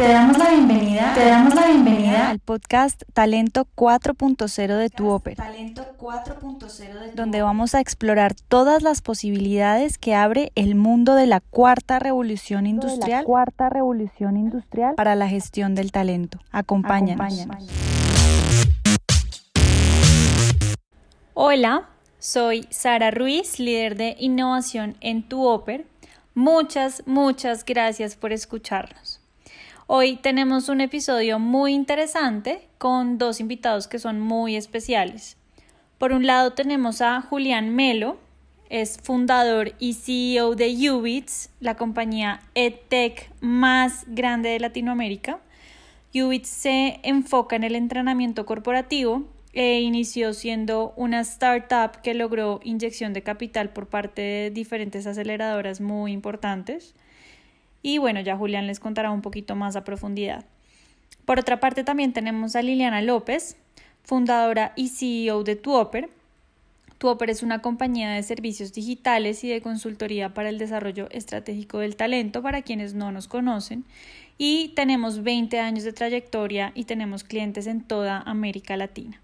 Te damos la bienvenida, te damos la bienvenida al podcast Talento 4.0 de tu ópera, Talento 4.0 de donde vamos a explorar todas las posibilidades que abre el mundo de la cuarta revolución industrial, cuarta revolución industrial para la gestión del talento. Acompáñanos. Hola, soy Sara Ruiz, líder de innovación en tu ópera. Muchas, muchas gracias por escucharnos. Hoy tenemos un episodio muy interesante con dos invitados que son muy especiales. Por un lado tenemos a Julián Melo, es fundador y CEO de Ubits, la compañía EdTech más grande de Latinoamérica. Ubits se enfoca en el entrenamiento corporativo e inició siendo una startup que logró inyección de capital por parte de diferentes aceleradoras muy importantes. Y bueno, ya Julián les contará un poquito más a profundidad. Por otra parte, también tenemos a Liliana López, fundadora y CEO de Tuoper. Tuoper es una compañía de servicios digitales y de consultoría para el desarrollo estratégico del talento para quienes no nos conocen. Y tenemos 20 años de trayectoria y tenemos clientes en toda América Latina.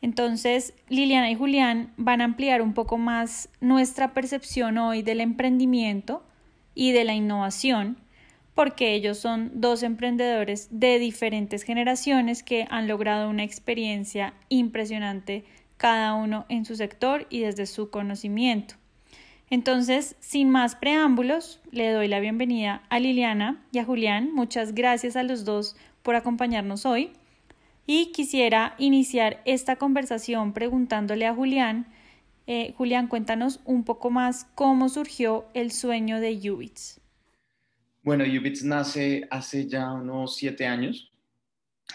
Entonces, Liliana y Julián van a ampliar un poco más nuestra percepción hoy del emprendimiento y de la innovación, porque ellos son dos emprendedores de diferentes generaciones que han logrado una experiencia impresionante cada uno en su sector y desde su conocimiento. Entonces, sin más preámbulos, le doy la bienvenida a Liliana y a Julián. Muchas gracias a los dos por acompañarnos hoy. Y quisiera iniciar esta conversación preguntándole a Julián eh, Julián, cuéntanos un poco más cómo surgió el sueño de Ubits. Bueno, Ubits nace hace ya unos siete años.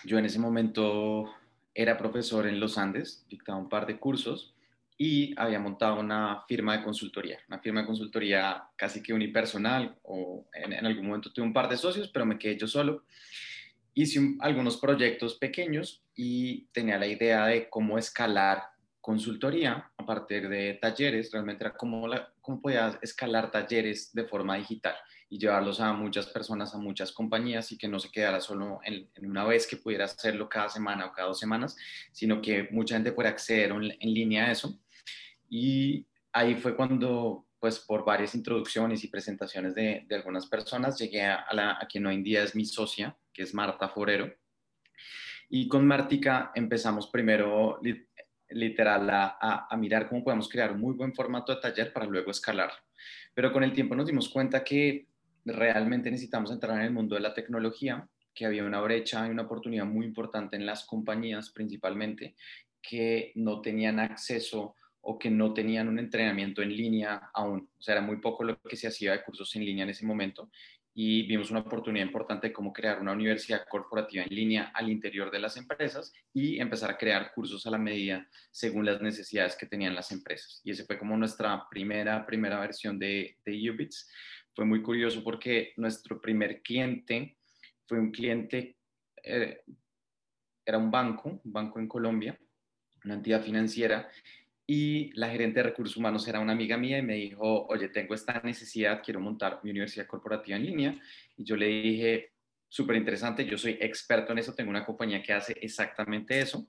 Yo en ese momento era profesor en los Andes, dictaba un par de cursos y había montado una firma de consultoría, una firma de consultoría casi que unipersonal, o en, algún momento tuve un par de socios, pero me quedé yo solo. Hice algunos proyectos pequeños y tenía la idea de cómo escalar consultoría a partir de talleres, realmente era cómo, la, escalar talleres de forma digital y llevarlos a muchas personas, a muchas compañías y que no se quedara solo en, una vez que pudiera hacerlo cada semana o cada dos semanas, sino que mucha gente pueda acceder en, línea a eso. Y ahí fue cuando, pues por varias introducciones y presentaciones de, de algunas personas, llegué a, la, a quien hoy en día es mi socia, que es Marta Forero. Y con Martica empezamos primero literal a, a, mirar cómo podemos crear un muy buen formato de taller para luego escalarlo. Pero con el tiempo nos dimos cuenta que realmente necesitamos entrar en el mundo de la tecnología, que había una brecha y una oportunidad muy importante en las compañías principalmente que no tenían acceso o que no tenían un entrenamiento en línea aún. O sea, era muy poco lo que se hacía de cursos en línea en ese momento y vimos una oportunidad importante de cómo crear una universidad corporativa en línea al interior de las empresas y empezar a crear cursos a la medida según las necesidades que tenían las empresas. Y ese fue como nuestra primera, primera versión de, de Ubits. Fue muy curioso porque nuestro primer cliente fue un cliente, eh, era un banco, un banco en Colombia, una entidad financiera, y la gerente de recursos humanos era una amiga mía y me dijo, oye, tengo esta necesidad, quiero montar mi universidad corporativa en línea. Y yo le dije, súper interesante, yo soy experto en eso, tengo una compañía que hace exactamente eso.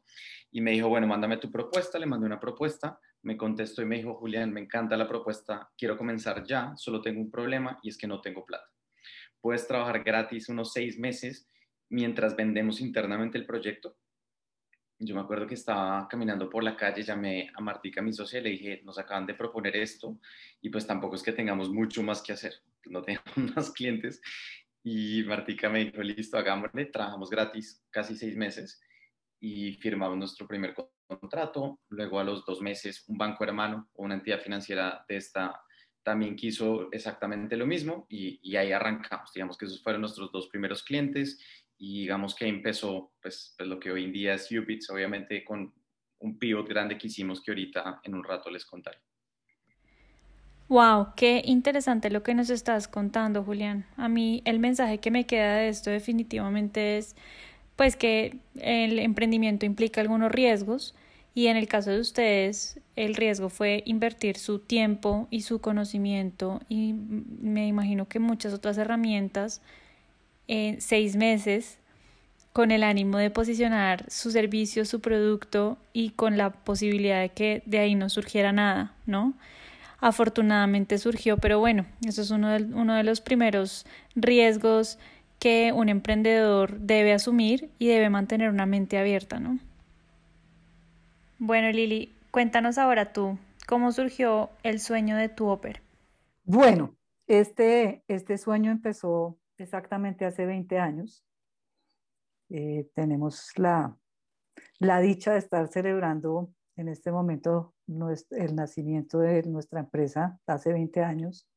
Y me dijo, bueno, mándame tu propuesta, le mandé una propuesta, me contestó y me dijo, Julián, me encanta la propuesta, quiero comenzar ya, solo tengo un problema y es que no tengo plata. Puedes trabajar gratis unos seis meses mientras vendemos internamente el proyecto yo me acuerdo que estaba caminando por la calle, llamé a Martica, mi socia, y le dije, nos acaban de proponer esto y pues tampoco es que tengamos mucho más que hacer, no tenemos más clientes. Y Martica me dijo, listo, hagámosle, trabajamos gratis casi seis meses y firmamos nuestro primer contrato. Luego a los dos meses un banco hermano o una entidad financiera de esta también quiso exactamente lo mismo y, y ahí arrancamos. Digamos que esos fueron nuestros dos primeros clientes y digamos que empezó pues, pues, lo que hoy en día es Ubits, obviamente con un pivot grande que hicimos que ahorita en un rato les contaré. Wow, qué interesante lo que nos estás contando, Julián. A mí el mensaje que me queda de esto definitivamente es pues que el emprendimiento implica algunos riesgos y en el caso de ustedes el riesgo fue invertir su tiempo y su conocimiento y me imagino que muchas otras herramientas en seis meses con el ánimo de posicionar su servicio, su producto y con la posibilidad de que de ahí no surgiera nada, ¿no? Afortunadamente surgió, pero bueno, eso es uno de, uno de los primeros riesgos que un emprendedor debe asumir y debe mantener una mente abierta, ¿no? Bueno, Lili, cuéntanos ahora tú, ¿cómo surgió el sueño de tu ópera? Bueno, este, este sueño empezó exactamente hace 20 años. Eh, tenemos la, la dicha de estar celebrando en este momento el nacimiento de nuestra empresa hace 20 años.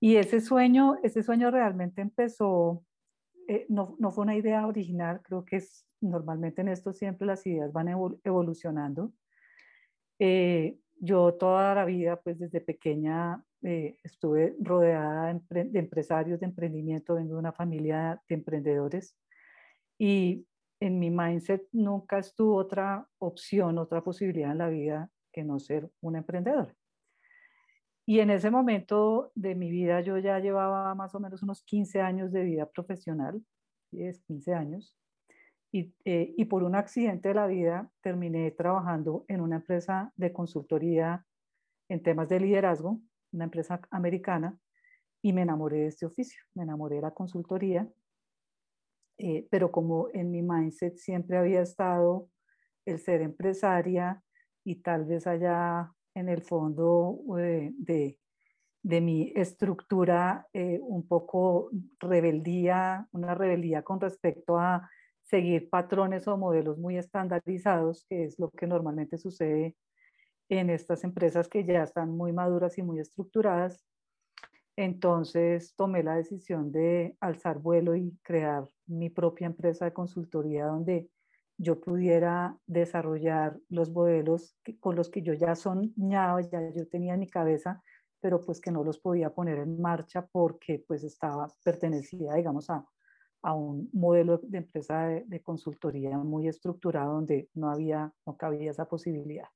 Y ese sueño, ese sueño realmente empezó, eh, no, no, fue una idea original, creo que es normalmente en esto siempre las ideas van evolucionando. Eh, yo toda la vida, pues desde pequeña, eh, estuve rodeada de, empresarios de emprendimiento, vengo de una familia de emprendedores y en mi mindset nunca estuvo otra opción, otra posibilidad en la vida que no ser un emprendedor. Y en ese momento de mi vida yo ya llevaba más o menos unos 15 años de vida profesional, 10, 15 años, y, eh, y, por un accidente de la vida terminé trabajando en una empresa de consultoría en temas de liderazgo, una empresa americana, y me enamoré de este oficio, me enamoré de la consultoría, eh, pero como en mi mindset siempre había estado el ser empresaria y tal vez allá en el fondo eh, de, de, mi estructura un poco rebeldía, una rebeldía con respecto a seguir patrones o modelos muy estandarizados, que es lo que normalmente sucede en estas empresas que ya están muy maduras y muy estructuradas. Entonces tomé la decisión de alzar vuelo y crear mi propia empresa de consultoría donde yo pudiera desarrollar los modelos con los que yo ya soñaba, ya yo tenía en mi cabeza, pero pues que no los podía poner en marcha porque pues estaba, pertenecida, digamos, a, a un modelo de empresa de, consultoría muy estructurado donde no había, no cabía esa posibilidad.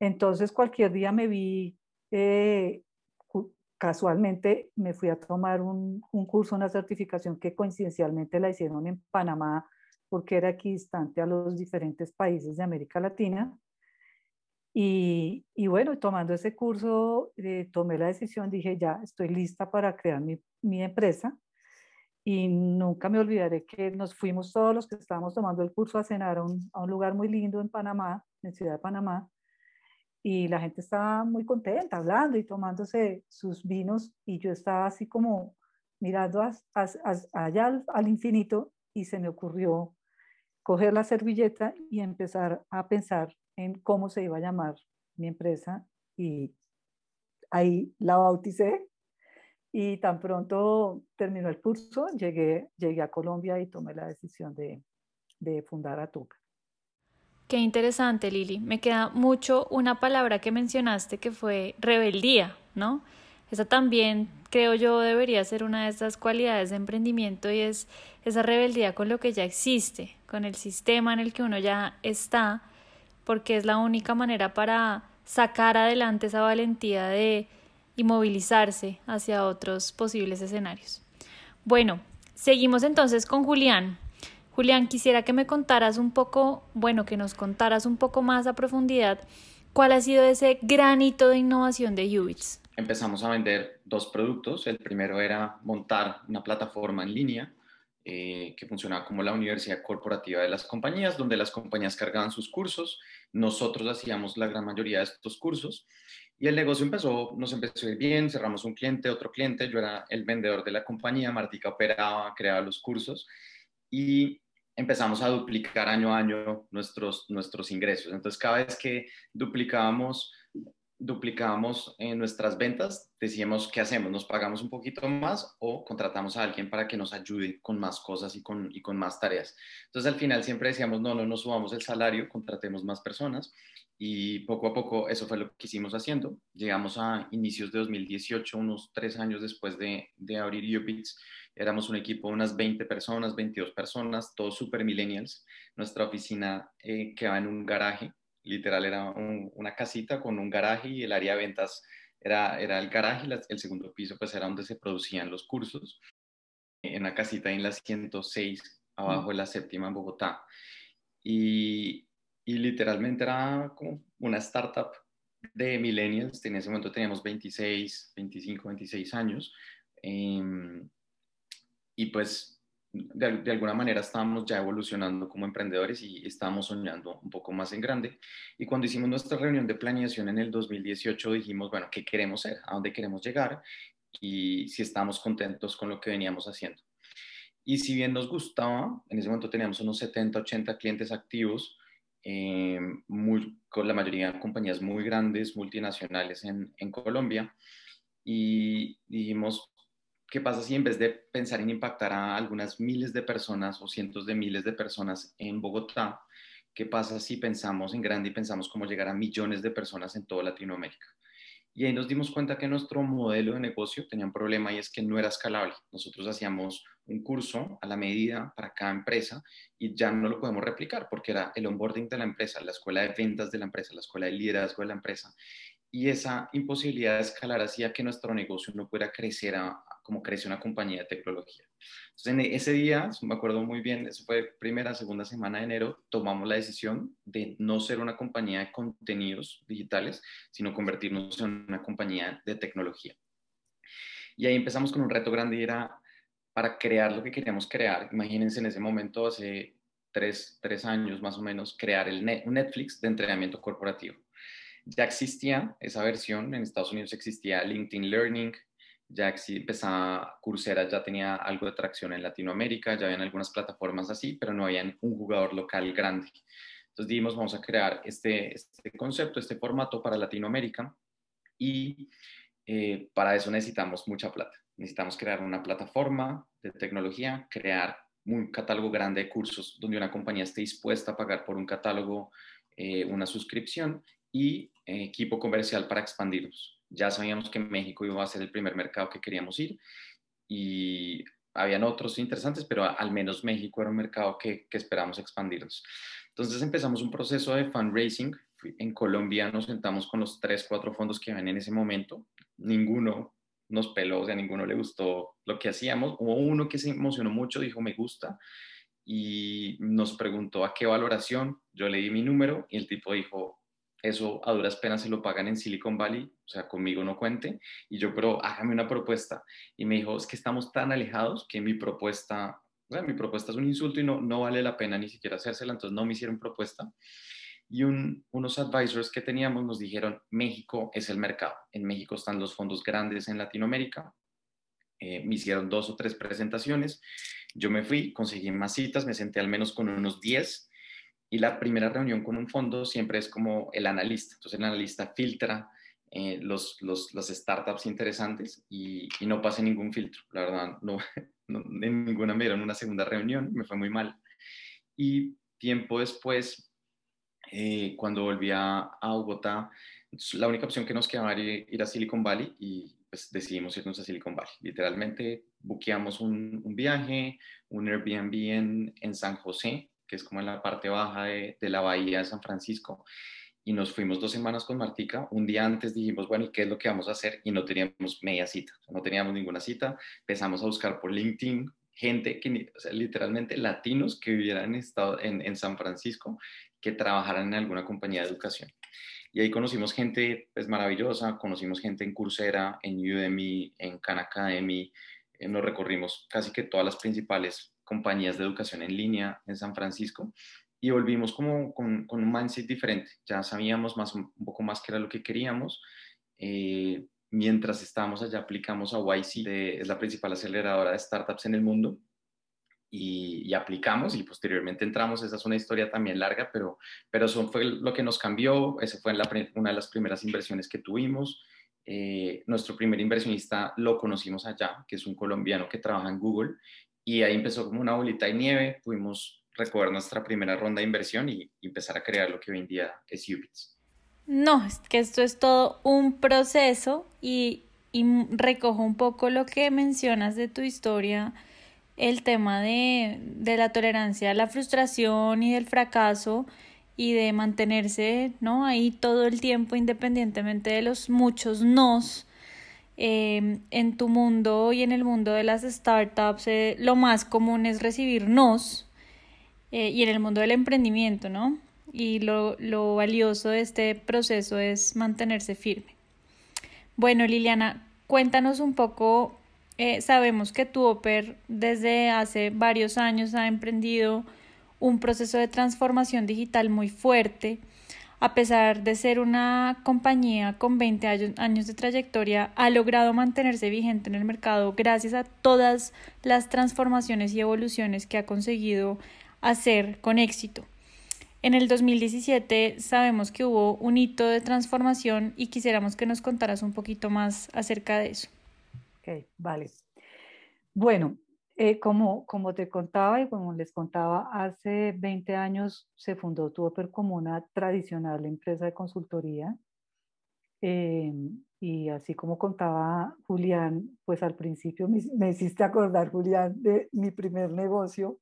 Entonces cualquier día me vi, eh, casualmente me fui a tomar un, curso, una certificación que coincidencialmente la hicieron en Panamá porque era equidistante a los diferentes países de América Latina. Y, y bueno, tomando ese curso, eh, tomé la decisión, dije, ya estoy lista para crear mi, mi empresa y nunca me olvidaré que nos fuimos todos los que estábamos tomando el curso a cenar a un, a un, lugar muy lindo en Panamá, en Ciudad de Panamá, y la gente estaba muy contenta, hablando y tomándose sus vinos, y yo estaba así como mirando allá al, al infinito, y se me ocurrió coger la servilleta y empezar a pensar en cómo se iba a llamar mi empresa, y ahí la bauticé y tan pronto terminó el curso, llegué, llegué a Colombia y tomé la decisión de, de fundar Atuca. Qué interesante, Lili. Me queda mucho una palabra que mencionaste que fue rebeldía, ¿no? Esa también creo yo debería ser una de esas cualidades de emprendimiento y es esa rebeldía con lo que ya existe, con el sistema en el que uno ya está, porque es la única manera para sacar adelante esa valentía de y movilizarse hacia otros posibles escenarios. Bueno, seguimos entonces con Julián. Julián, quisiera que me contaras un poco, bueno, que nos contaras un poco más a profundidad cuál ha sido ese gran hito de innovación de Ubits. Empezamos a vender dos productos. El primero era montar una plataforma en línea eh, que funcionaba como la universidad corporativa de las compañías, donde las compañías cargaban sus cursos. Nosotros hacíamos la gran mayoría de estos cursos y el negocio empezó, nos empezó a ir bien, cerramos un cliente, otro cliente, yo era el vendedor de la compañía, Martica operaba, creaba los cursos y empezamos a duplicar año a año nuestros, nuestros ingresos. Entonces, cada vez que duplicábamos, duplicábamos en nuestras ventas, decíamos, ¿qué hacemos? ¿Nos pagamos un poquito más o contratamos a alguien para que nos ayude con más cosas y con, y con más tareas? Entonces, al final siempre decíamos, no, no nos subamos el salario, contratemos más personas y poco a poco eso fue lo que hicimos haciendo. Llegamos a inicios de 2018, unos tres años después de, de abrir UBITS. Éramos un equipo de unas 20 personas, 22 personas, todos super millennials. Nuestra oficina eh, quedaba en un garaje, literal era una casita con un garaje y el área de ventas era, era el garaje y el segundo piso pues era donde se producían los cursos. en una casita en la 106, abajo de la séptima en Bogotá. Y, y literalmente era como una startup de millennials. En ese momento teníamos 26, 25, 26 años. Em, y pues de, alguna manera estábamos ya evolucionando como emprendedores y estábamos soñando un poco más en grande. Y cuando hicimos nuestra reunión de planeación en el 2018 dijimos, bueno, ¿qué queremos ser? ¿A dónde queremos llegar? Y si estamos contentos con lo que veníamos haciendo. Y si bien nos gustaba, en ese momento teníamos unos 70, 80 clientes activos, eh, con la mayoría de compañías muy grandes, multinacionales en, en Colombia, y dijimos, ¿qué pasa si en vez de pensar en impactar a algunas miles de personas o cientos de miles de personas en Bogotá, qué pasa si pensamos en grande y pensamos cómo llegar a millones de personas en toda Latinoamérica? Y ahí nos dimos cuenta que nuestro modelo de negocio tenía un problema y es que no era escalable. Nosotros hacíamos un curso a la medida para cada empresa y ya no lo podemos replicar porque era el onboarding de la empresa, la escuela de ventas de la empresa, la escuela de liderazgo de la empresa. Y esa imposibilidad de escalar hacía que nuestro negocio no pudiera crecer a, como crece una compañía de tecnología. Entonces, en ese día, me acuerdo muy bien, eso fue primera, segunda semana de enero, tomamos la decisión de no ser una compañía de contenidos digitales, sino convertirnos en una compañía de tecnología. Y ahí empezamos con un reto grande y era para crear lo que queríamos crear. Imagínense en ese momento, hace tres, tres años más o menos, crear el un Netflix de entrenamiento corporativo. Ya existía esa versión, en Estados Unidos existía LinkedIn Learning, ya empezaba Coursera, ya tenía algo de tracción en Latinoamérica, ya habían algunas plataformas así, pero no había un jugador local grande. Entonces dijimos, vamos a crear este, este concepto, este formato para Latinoamérica y eh, para eso necesitamos mucha plata. Necesitamos crear una plataforma de tecnología, crear un catálogo grande de cursos donde una compañía esté dispuesta a pagar por un catálogo eh, una suscripción y eh, equipo comercial para expandirlos ya sabíamos que México iba a ser el primer mercado que queríamos ir y habían otros interesantes, pero al menos México era un mercado que, que esperamos expandirnos. Entonces empezamos un proceso de fundraising. En Colombia nos sentamos con los tres, cuatro fondos que habían en ese momento. Ninguno nos peló, o sea, ninguno le gustó lo que hacíamos. Hubo uno que se emocionó mucho, dijo, me gusta, y nos preguntó a qué valoración. Yo le di mi número y el tipo dijo, eso a duras penas se lo pagan en Silicon Valley, o sea, conmigo no cuente. Y yo, pero hágame una propuesta. Y me dijo, es que estamos tan alejados que mi propuesta, mi propuesta es un insulto y no, no vale la pena ni siquiera hacérsela, entonces no me hicieron propuesta. Y unos advisors que teníamos nos dijeron, México es el mercado. En México están los fondos grandes en Latinoamérica. Eh, me hicieron dos o tres presentaciones. Yo me fui, conseguí más citas, me senté al menos con unos 10 y la primera reunión con un fondo siempre es como el analista. Entonces el analista filtra eh, los, los, startups interesantes y, no pasa ningún filtro. La verdad, no, en ninguna me dieron una segunda reunión, me fue muy mal. Y tiempo después, eh, cuando volví a, Bogotá, la única opción que nos quedaba era ir a Silicon Valley y pues decidimos irnos a Silicon Valley. Literalmente buqueamos un, un viaje, un Airbnb en, en San José, que es como en la parte baja de, la bahía de San Francisco. Y nos fuimos dos semanas con Martica. Un día antes dijimos, bueno, ¿y qué es lo que vamos a hacer? Y no teníamos media cita, no teníamos ninguna cita. Empezamos a buscar por LinkedIn gente que, literalmente latinos que vivieran en, estado, en, en San Francisco, que trabajaran en alguna compañía de educación. Y ahí conocimos gente pues, maravillosa, conocimos gente en Coursera, en Udemy, en Khan Academy, eh, nos recorrimos casi que todas las principales compañías de educación en línea en San Francisco y volvimos como con, un mindset diferente. Ya sabíamos más, un poco más qué era lo que queríamos. Eh, mientras estábamos allá aplicamos a YC, es la principal aceleradora de startups en el mundo. Y, aplicamos y posteriormente entramos. Esa es una historia también larga, pero, pero eso fue lo que nos cambió. Esa fue una de las primeras inversiones que tuvimos. Eh, nuestro primer inversionista lo conocimos allá, que es un colombiano que trabaja en Google y ahí empezó como una bolita de nieve, pudimos recoger nuestra primera ronda de inversión y, empezar a crear lo que hoy en día es Ubits. No, es que esto es todo un proceso y, y recojo un poco lo que mencionas de tu historia, el tema de, de la tolerancia la frustración y del fracaso y de mantenerse ¿no? ahí todo el tiempo independientemente de los muchos nos Em, en tu mundo y en el mundo de las startups, eh, lo más común es recibir nos eh, y en el mundo del emprendimiento, ¿no? Y lo, lo valioso de este proceso es mantenerse firme. Bueno, Liliana, cuéntanos un poco. Eh, sabemos que tu Oper desde hace varios años ha emprendido un proceso de transformación digital muy fuerte a pesar de ser una compañía con 20 años de trayectoria, ha logrado mantenerse vigente en el mercado gracias a todas las transformaciones y evoluciones que ha conseguido hacer con éxito. En el 2017 sabemos que hubo un hito de transformación y quisiéramos que nos contaras un poquito más acerca de eso. Ok, vale. Bueno, eh, como, como te contaba y como les contaba, hace 20 años se fundó Tuoper como una tradicional empresa de consultoría. Eh, y así como contaba Julián, pues al principio me, hiciste acordar, Julián, de mi primer negocio,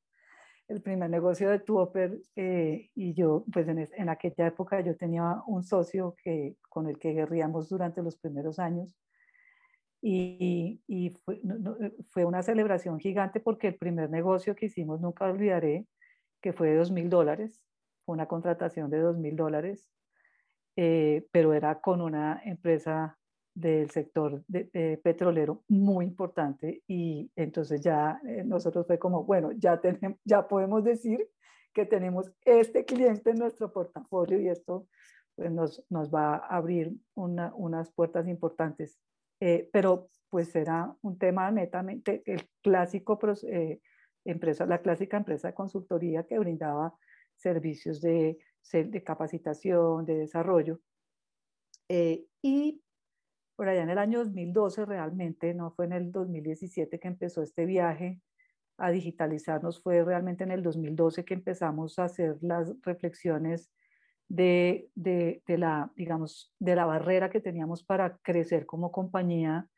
el primer negocio de Tuoper. Eh, y yo, pues en, en, aquella época yo tenía un socio que, con el que guerríamos durante los primeros años y, y fue, eh, fue, una celebración gigante porque el primer negocio que hicimos, nunca olvidaré, que fue de dos mil dólares, fue una contratación de dos mil dólares, eh, pero era con una empresa del sector de, petrolero muy importante y entonces ya eh, nosotros fue como, bueno, ya, tenemos, ya podemos decir que tenemos este cliente en nuestro portafolio y esto pues nos, nos va a abrir una, unas puertas importantes eh, pero pues era un tema netamente el clásico eh, empresa, la clásica empresa de consultoría que brindaba servicios de, de capacitación, de desarrollo. Eh, y por allá en el año 2012 realmente, no fue en el 2017 que empezó este viaje a digitalizarnos, fue realmente en el 2012 que empezamos a hacer las reflexiones de, la, digamos, de la barrera que teníamos para crecer como compañía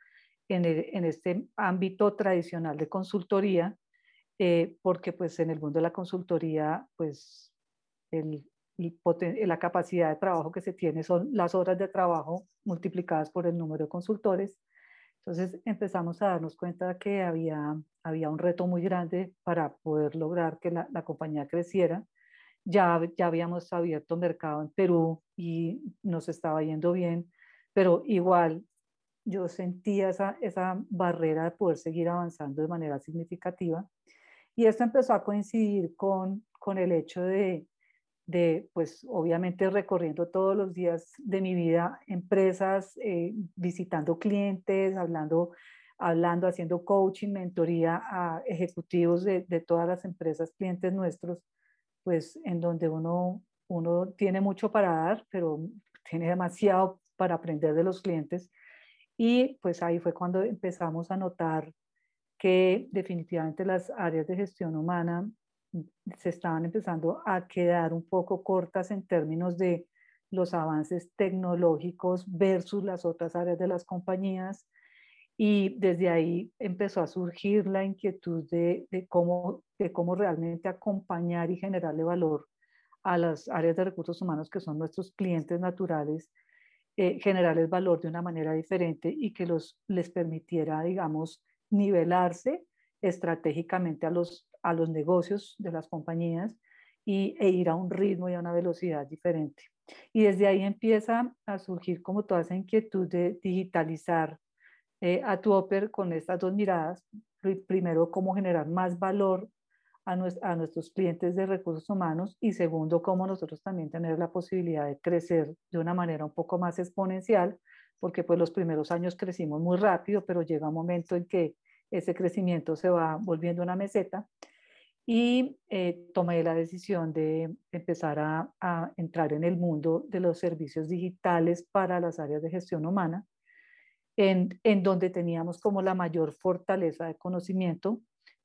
en, en este ámbito tradicional de consultoría, eh, porque pues en el mundo de la consultoría, pues el, la capacidad de trabajo que se tiene son las horas de trabajo multiplicadas por el número de consultores. Entonces empezamos a darnos cuenta que había, había un reto muy grande para poder lograr que la, la compañía creciera ya, ya habíamos abierto mercado en Perú y nos estaba yendo bien, pero igual yo sentía esa, esa barrera de poder seguir avanzando de manera significativa. Y esto empezó a coincidir con, con el hecho de, de, pues obviamente recorriendo todos los días de mi vida empresas, eh, visitando clientes, hablando, hablando, haciendo coaching, mentoría a ejecutivos de, de todas las empresas, clientes nuestros pues en donde uno, uno tiene mucho para dar, pero tiene demasiado para aprender de los clientes. Y pues ahí fue cuando empezamos a notar que definitivamente las áreas de gestión humana se estaban empezando a quedar un poco cortas en términos de los avances tecnológicos versus las otras áreas de las compañías y desde ahí empezó a surgir la inquietud de, cómo, de cómo realmente acompañar y generarle valor a las áreas de recursos humanos que son nuestros clientes naturales, eh, generarles valor de una manera diferente y que los, les permitiera, digamos, nivelarse estratégicamente a los, a los negocios de las compañías y, e ir a un ritmo y a una velocidad diferente. Y desde ahí empieza a surgir como toda esa inquietud de digitalizar eh, a tu Oper con estas dos miradas. Primero, cómo generar más valor a, a, nuestros clientes de recursos humanos y segundo, cómo nosotros también tener la posibilidad de crecer de una manera un poco más exponencial, porque pues los primeros años crecimos muy rápido, pero llega un momento en que ese crecimiento se va volviendo una meseta y eh, tomé la decisión de empezar a, a, entrar en el mundo de los servicios digitales para las áreas de gestión humana en, donde teníamos como la mayor fortaleza de conocimiento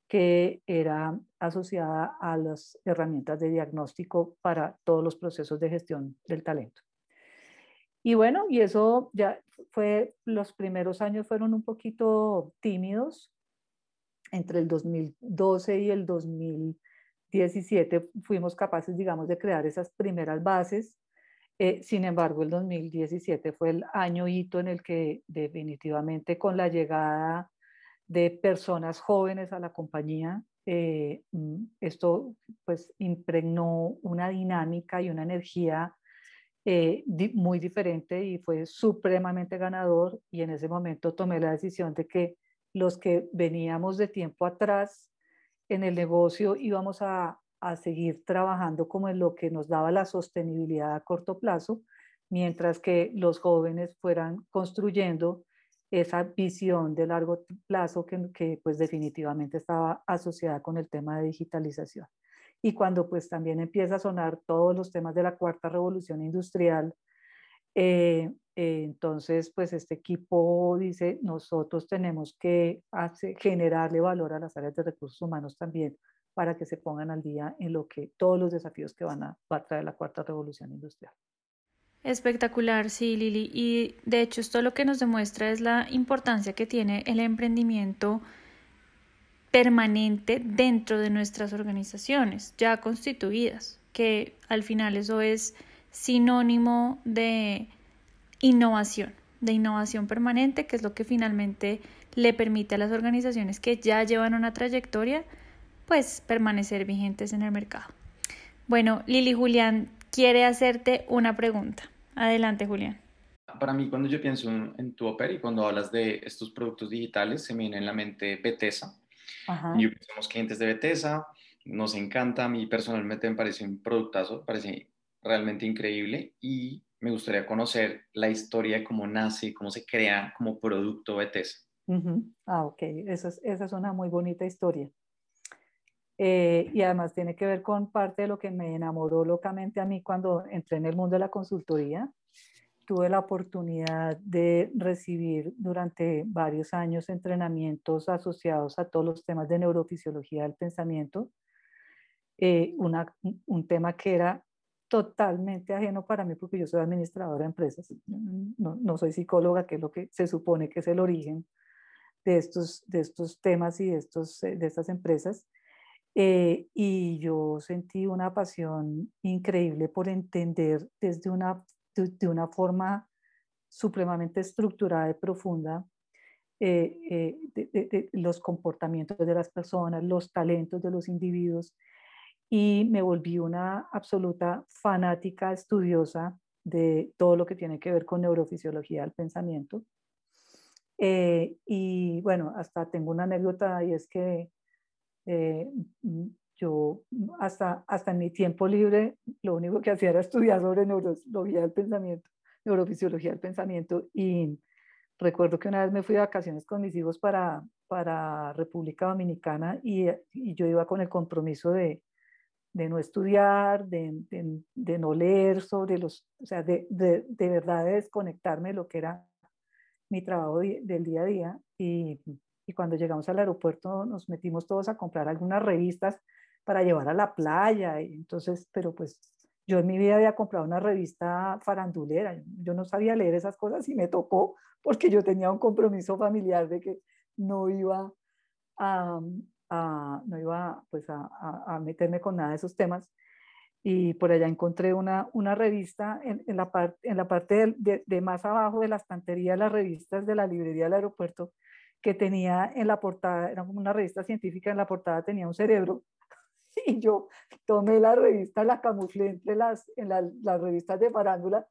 que era asociada a las herramientas de diagnóstico para todos los procesos de gestión del talento. Y bueno, y eso ya fue, los primeros años fueron un poquito tímidos. Entre el 2012 y el 2017 fuimos capaces, digamos, de crear esas primeras bases Eh, sin embargo, el 2017 fue el año hito en el que definitivamente con la llegada de personas jóvenes a la compañía, eh, mm, esto pues impregnó una dinámica y una energía eh, muy diferente y fue supremamente ganador. Y en ese momento tomé la decisión de que los que veníamos de tiempo atrás en el negocio íbamos a, a seguir trabajando como en lo que nos daba la sostenibilidad a corto plazo, mientras que los jóvenes fueran construyendo esa visión de largo plazo que, pues definitivamente estaba asociada con el tema de digitalización. Y cuando pues también empieza a sonar todos los temas de la cuarta revolución industrial, eh, eh, entonces pues este equipo dice, nosotros tenemos que hacer, generarle valor a las áreas de recursos humanos también para que se pongan al día en lo que todos los desafíos que van a, va a traer la cuarta revolución industrial. Espectacular, sí, Lili. Y de hecho esto lo que nos demuestra es la importancia que tiene el emprendimiento permanente dentro de nuestras organizaciones ya constituidas, que al final eso es sinónimo de innovación, de innovación permanente, que es lo que finalmente le permite a las organizaciones que ya llevan una trayectoria, pues permanecer vigentes en el mercado. Bueno, Lili Julián quiere hacerte una pregunta. Adelante, Julián. Para mí, cuando yo pienso en tu Oper y cuando hablas de estos productos digitales, se me viene en la mente Betesa. Y somos clientes de Betesa, nos encanta, a mí personalmente me parece un productazo, parece realmente increíble y me gustaría conocer la historia de cómo nace, cómo se crea como producto Betesa. Ah, ok, esa es, esa es una muy bonita historia. Eh, y además tiene que ver con parte de lo que me enamoró locamente a mí cuando entré en el mundo de la consultoría. Tuve la oportunidad de recibir durante varios años entrenamientos asociados a todos los temas de neurofisiología del pensamiento, eh, una, un tema que era totalmente ajeno para mí porque yo soy administradora de empresas, no, no, soy psicóloga, que es lo que se supone que es el origen de estos, de estos temas y de, estos, de estas empresas. Eh, y yo sentí una pasión increíble por entender desde una, de, una forma supremamente estructurada y profunda eh, eh, de, los comportamientos de las personas, los talentos de los individuos y me volví una absoluta fanática estudiosa de todo lo que tiene que ver con neurofisiología del pensamiento. y bueno, hasta tengo una anécdota y es que eh, mm, yo mm, hasta, hasta en mi tiempo libre lo único que hacía era estudiar sobre neurología del pensamiento, neurofisiología del pensamiento y recuerdo que una vez me fui de vacaciones con mis hijos para, para República Dominicana y, y yo iba con el compromiso de, de no estudiar, de, de, de, no leer sobre los, o sea, de, de, verdad de desconectarme de lo que era mi trabajo del día a día y y cuando llegamos al aeropuerto nos metimos todos a comprar algunas revistas para llevar a la playa. Y entonces, pero pues yo en mi vida había comprado una revista farandulera, yo no sabía leer esas cosas y me tocó porque yo tenía un compromiso familiar de que no iba a, a no iba pues a, a, meterme con nada de esos temas. Y por allá encontré una, una revista en, en la, parte en la parte de, de, más abajo de la estantería, las revistas de la librería del aeropuerto, que tenía en la portada, era una revista científica, en la portada tenía un cerebro. Y yo tomé la revista, la camuflé entre las, en las revistas de farándula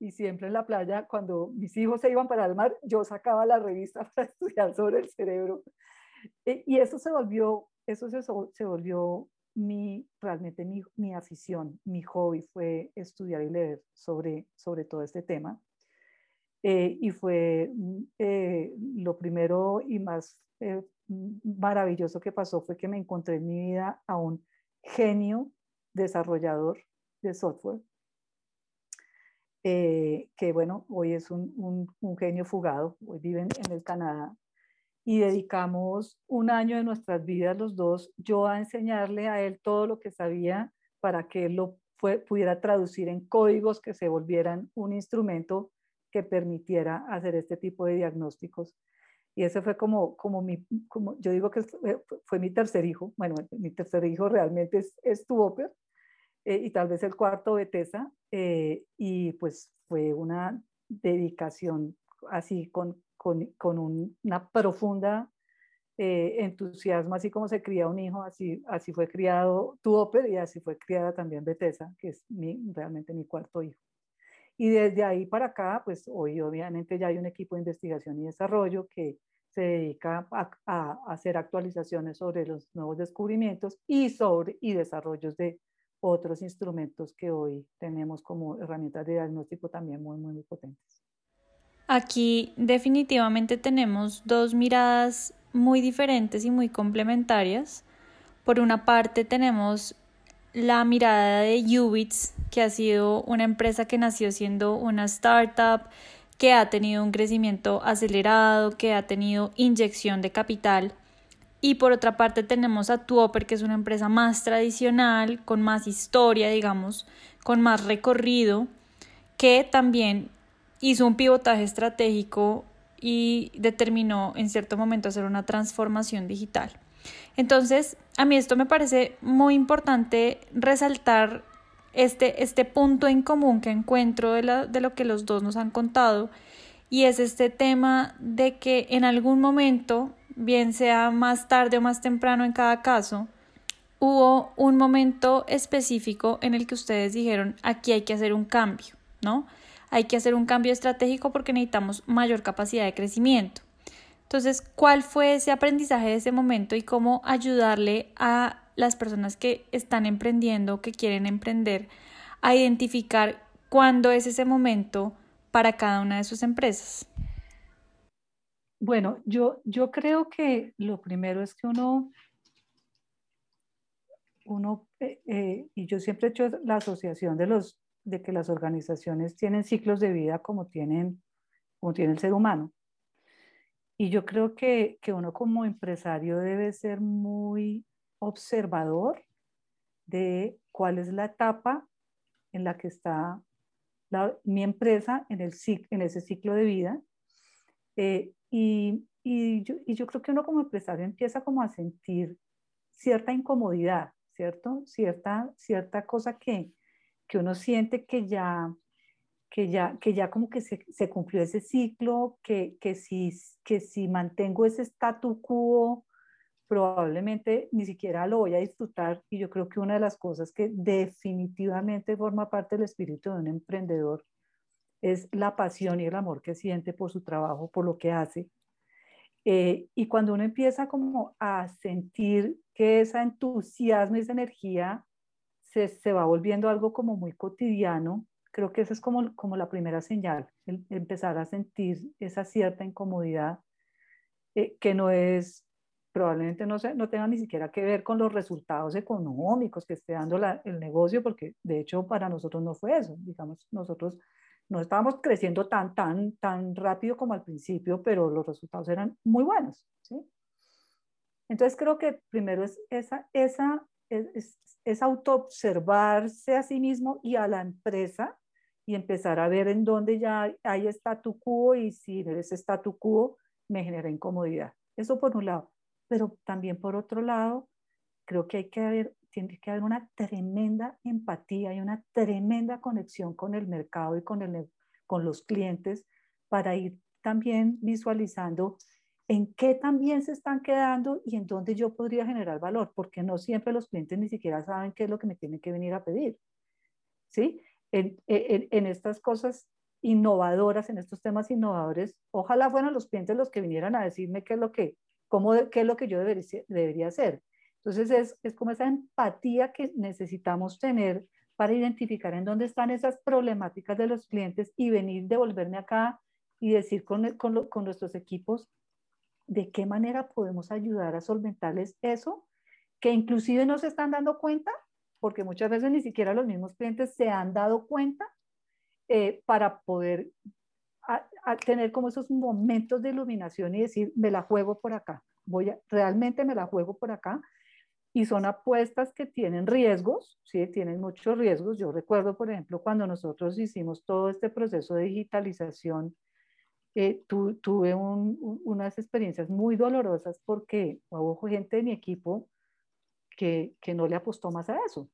y siempre en la playa, cuando mis hijos se iban para el mar, yo sacaba la revista para estudiar sobre el cerebro. E, y eso se volvió, eso se, se volvió mi, realmente mi, mi, afición, mi hobby fue estudiar y leer sobre, sobre todo este tema. Eh, y fue mm, eh, lo primero y más eh, maravilloso que pasó fue que me encontré en mi vida a un genio desarrollador de software, que bueno, hoy es un, un, un, genio fugado, hoy viven en el Canadá, y dedicamos un año de nuestras vidas los dos, yo a enseñarle a él todo lo que sabía para que él lo pudiera traducir en códigos que se volvieran un instrumento que permitiera hacer este tipo de diagnósticos. Y ese fue como, como mi, como yo digo que fue, fue mi tercer hijo, bueno, mi tercer hijo realmente es, es tu ópera, eh, y tal vez el cuarto Bethesda, eh, y pues fue una dedicación así con, con, con una profunda eh, entusiasmo, así como se cría un hijo, así, así fue criado tu ópera y así fue criada también Bethesda, que es mi, realmente mi cuarto hijo. Y desde ahí para acá, pues hoy obviamente ya hay un equipo de investigación y desarrollo que se dedica a, a, hacer actualizaciones sobre los nuevos descubrimientos y sobre y desarrollos de otros instrumentos que hoy tenemos como herramientas de diagnóstico también muy, muy, muy potentes. Aquí definitivamente tenemos dos miradas muy diferentes y muy complementarias. Por una parte tenemos la mirada de Ubits, que ha sido una empresa que nació siendo una startup, que ha tenido un crecimiento acelerado, que ha tenido inyección de capital. Y por otra parte tenemos a Tuoper, que es una empresa más tradicional, con más historia, digamos, con más recorrido, que también hizo un pivotaje estratégico y determinó en cierto momento hacer una transformación digital. Entonces, a mí esto me parece muy importante resaltar este, este punto en común que encuentro de, de lo que los dos nos han contado y es este tema de que en algún momento, bien sea más tarde o más temprano en cada caso, hubo un momento específico en el que ustedes dijeron aquí hay que hacer un cambio, ¿no? hay que hacer un cambio estratégico porque necesitamos mayor capacidad de crecimiento. Entonces, ¿cuál fue ese aprendizaje de ese momento y cómo ayudarle a las personas que están emprendiendo, que quieren emprender, a identificar cuándo es ese momento para cada una de sus empresas? Bueno, yo, yo creo que lo primero es que uno, uno eh, eh, y yo siempre he hecho la asociación de los de que las organizaciones tienen ciclos de vida como, tienen, como tiene el ser humano. Y yo creo que, que uno como empresario debe ser muy observador de cuál es la etapa en la que está mi empresa en, el, en ese ciclo de vida. Eh, y, y, yo, y, yo, creo que uno como empresario empieza como a sentir cierta incomodidad, ¿cierto? Cierta, cierta cosa que, que uno siente que ya, que ya, que ya como que se, se cumplió ese ciclo, que, que, si, que si mantengo ese statu quo, probablemente ni siquiera lo voy a disfrutar. Y yo creo que una de las cosas que definitivamente forma parte del espíritu de un emprendedor es la pasión y el amor que siente por su trabajo, por lo que hace. Eh, y cuando uno empieza como a sentir que ese entusiasmo esa energía se, va volviendo algo como muy cotidiano. Creo que esa es como, como la primera señal, empezar a sentir esa cierta incomodidad eh, que no es, probablemente no, no tenga ni siquiera que ver con los resultados económicos que esté dando el negocio, porque de hecho para nosotros no fue eso. Digamos, nosotros no estábamos creciendo tan, tan, tan rápido como al principio, pero los resultados eran muy buenos. ¿sí? Entonces creo que primero es esa, esa es, es, autoobservarse a sí mismo y a la empresa y empezar a ver en dónde ya hay statu quo y si ese statu quo me genera incomodidad. Eso por un lado. Pero también por otro lado, creo que hay que haber, tiene que haber una tremenda empatía y una tremenda conexión con el mercado y con, el, con los clientes para ir también visualizando en qué también se están quedando y en dónde yo podría generar valor, porque no siempre los clientes ni siquiera saben qué es lo que me tienen que venir a pedir. ¿Sí? En, en, estas cosas innovadoras, en estos temas innovadores, ojalá fueran los clientes los que vinieran a decirme qué es lo que, cómo, qué es lo que yo debería, debería hacer. Entonces es, es como esa empatía que necesitamos tener para identificar en dónde están esas problemáticas de los clientes y venir, devolverme acá y decir con, con, con nuestros equipos, de qué manera podemos ayudar a solventarles eso, que inclusive no se están dando cuenta, porque muchas veces ni siquiera los mismos clientes se han dado cuenta eh, para poder tener como esos momentos de iluminación y decir, me la juego por acá, voy realmente me la juego por acá. Y son apuestas que tienen riesgos, sí, tienen muchos riesgos. Yo recuerdo, por ejemplo, cuando nosotros hicimos todo este proceso de digitalización eh, tuve unas experiencias muy dolorosas porque hubo gente de mi equipo que, que, no le apostó más a eso.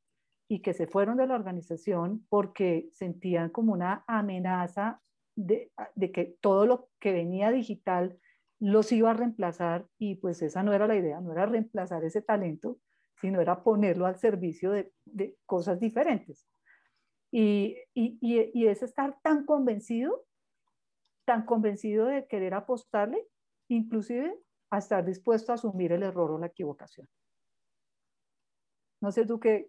y que se fueron de la organización porque sentían como una amenaza de, de, que todo lo que venía digital los iba a reemplazar y pues esa no era la idea, no era reemplazar ese talento, sino era ponerlo al servicio de, de cosas diferentes. Y, y, y, es estar tan convencido, tan convencido de querer apostarle, inclusive a estar dispuesto a asumir el error o la equivocación. No sé tú qué,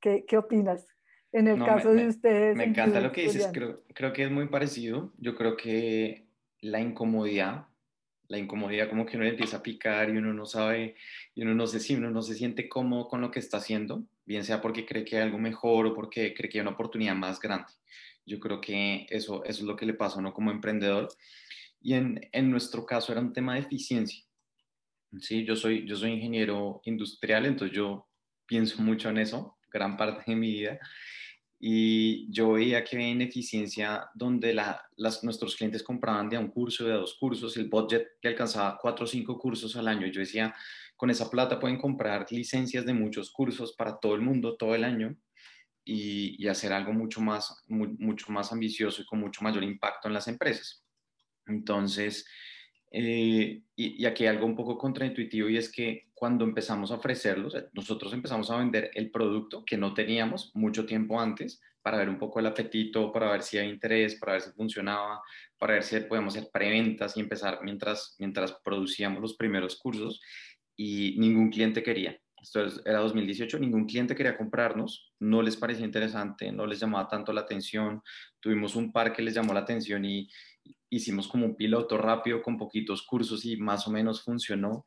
qué, qué opinas en el caso de ustedes. Me encanta lo que dices, creo, creo que es muy parecido. Yo creo que la incomodidad la incomodidad como que uno empieza a picar y uno no sabe, y uno no sé si uno no se siente cómodo con lo que está haciendo, bien sea porque cree que hay algo mejor o porque cree que hay una oportunidad más grande. Yo creo que eso, es lo que le pasa a uno como emprendedor. Y en, en nuestro caso era un tema de eficiencia. Sí, yo soy, yo soy ingeniero industrial, entonces yo pienso mucho en eso, gran parte de mi vida y yo veía que había ineficiencia donde la, las, nuestros clientes compraban de un curso, de dos cursos, el budget le alcanzaba cuatro o cinco cursos al año. Yo decía, con esa plata pueden comprar licencias de muchos cursos para todo el mundo, todo el año, y, hacer algo mucho más, mucho más ambicioso y con mucho mayor impacto en las empresas. Entonces, eh, y, aquí hay algo un poco contraintuitivo y es que cuando empezamos a ofrecerlos, nosotros empezamos a vender el producto que no teníamos mucho tiempo antes para ver un poco el apetito, para ver si hay interés, para ver si funcionaba, para ver si podemos hacer preventas y empezar mientras, mientras producíamos los primeros cursos y ningún cliente quería. Esto era 2018, ningún cliente quería comprarnos, no les parecía interesante, no les llamaba tanto la atención. Tuvimos un par que les llamó la atención y, hicimos como un piloto rápido con poquitos cursos y más o menos funcionó,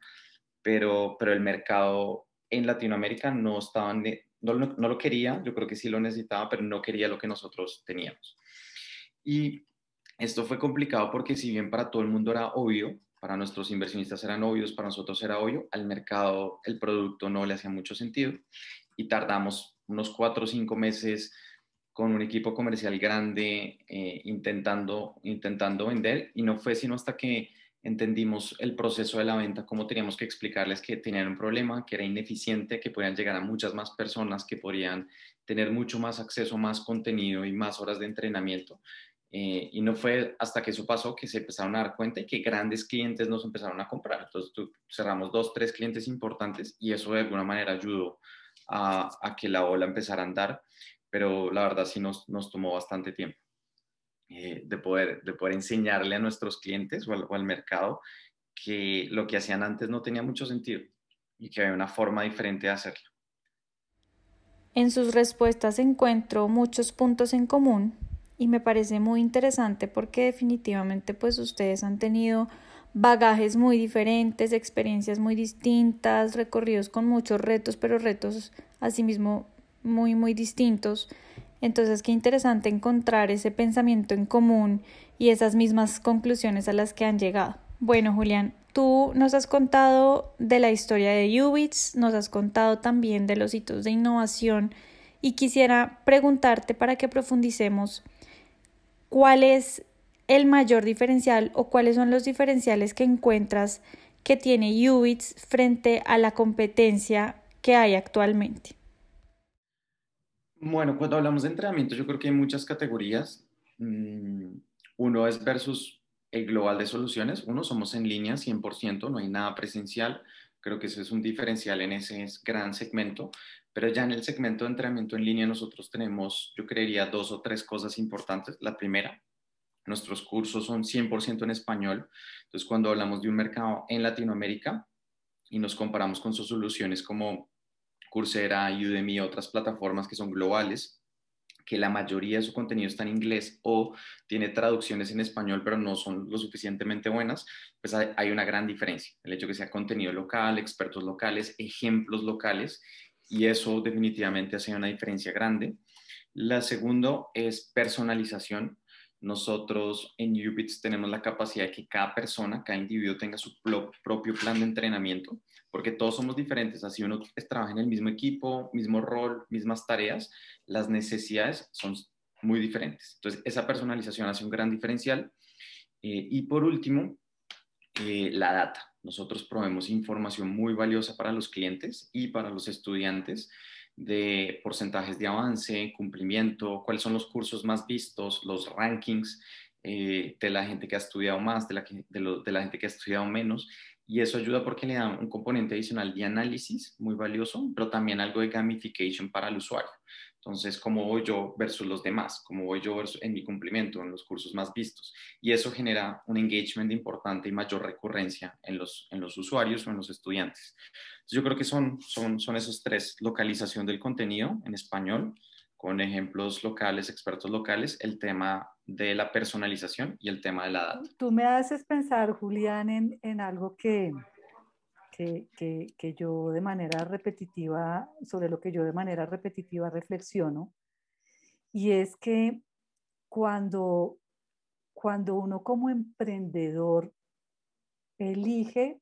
pero, pero el mercado en Latinoamérica no, estaban no, no, lo quería, yo creo que sí lo necesitaba, pero no quería lo que nosotros teníamos. Y esto fue complicado porque si bien para todo el mundo era obvio, para nuestros inversionistas eran obvios, para nosotros era obvio, al mercado el producto no le hacía mucho sentido y tardamos unos cuatro o cinco meses con un equipo comercial grande eh, intentando, intentando vender y no fue sino hasta que entendimos el proceso de la venta, cómo teníamos que explicarles que tenían un problema, que era ineficiente, que podían llegar a muchas más personas, que podrían tener mucho más acceso, más contenido y más horas de entrenamiento. Eh, y no fue hasta que eso pasó que se empezaron a dar cuenta y que grandes clientes nos empezaron a comprar. Entonces cerramos dos, tres clientes importantes y eso de alguna manera ayudó a, a que la ola empezara a andar pero la verdad sí nos, nos tomó bastante tiempo eh, de, poder, de poder enseñarle a nuestros clientes o al, o al mercado que lo que hacían antes no tenía mucho sentido y que había una forma diferente de hacerlo. En sus respuestas encuentro muchos puntos en común y me parece muy interesante porque definitivamente pues ustedes han tenido bagajes muy diferentes, experiencias muy distintas, recorridos con muchos retos, pero retos asimismo muy, muy distintos. Entonces, qué interesante encontrar ese pensamiento en común y esas mismas conclusiones a las que han llegado. Bueno, Julián, tú nos has contado de la historia de Ubits, nos has contado también de los hitos de innovación y quisiera preguntarte para que profundicemos cuál es el mayor diferencial o cuáles son los diferenciales que encuentras que tiene Ubits frente a la competencia que hay actualmente. Bueno, cuando hablamos de entrenamiento, yo creo que hay muchas categorías. Mm, uno es versus el global de soluciones. Uno, somos en línea 100%, no hay nada presencial. Creo que ese es un diferencial en ese gran segmento. Pero ya en el segmento de entrenamiento en línea nosotros tenemos, yo creería, dos o tres cosas importantes. La primera, nuestros cursos son 100% en español. Entonces, cuando hablamos de un mercado en Latinoamérica y nos comparamos con sus soluciones como Coursera, Udemy, otras plataformas que son globales, que la mayoría de su contenido está en inglés o tiene traducciones en español, pero no son lo suficientemente buenas, pues hay una gran diferencia. El hecho que sea contenido local, expertos locales, ejemplos locales, y eso definitivamente hace una diferencia grande. La segunda es personalización. Nosotros en Ubits tenemos la capacidad de que cada persona, cada individuo tenga su propio plan de entrenamiento, porque todos somos diferentes. Así uno trabaja en el mismo equipo, mismo rol, mismas tareas, las necesidades son muy diferentes. Entonces, esa personalización hace un gran diferencial. Eh, y por último, eh, la data. Nosotros proveemos información muy valiosa para los clientes y para los estudiantes de porcentajes de avance, cumplimiento, cuáles son los cursos más vistos, los rankings eh, de la gente que ha estudiado más, de la, de, de la gente que ha estudiado menos. Y eso ayuda porque le da un componente adicional de análisis muy valioso, pero también algo de gamification para el usuario. Entonces, ¿cómo voy yo versus los demás? ¿Cómo voy yo en mi cumplimiento, en los cursos más vistos? Y eso genera un engagement importante y mayor recurrencia en los, en los usuarios o en los estudiantes. Entonces, yo creo que son, son, son esos tres, localización del contenido en español, con ejemplos locales, expertos locales, el tema de la personalización y el tema de la data. Tú me haces pensar, Julián, en, en algo que, que, yo de manera repetitiva, sobre lo que yo de manera repetitiva reflexiono, y es que cuando, cuando uno como emprendedor elige,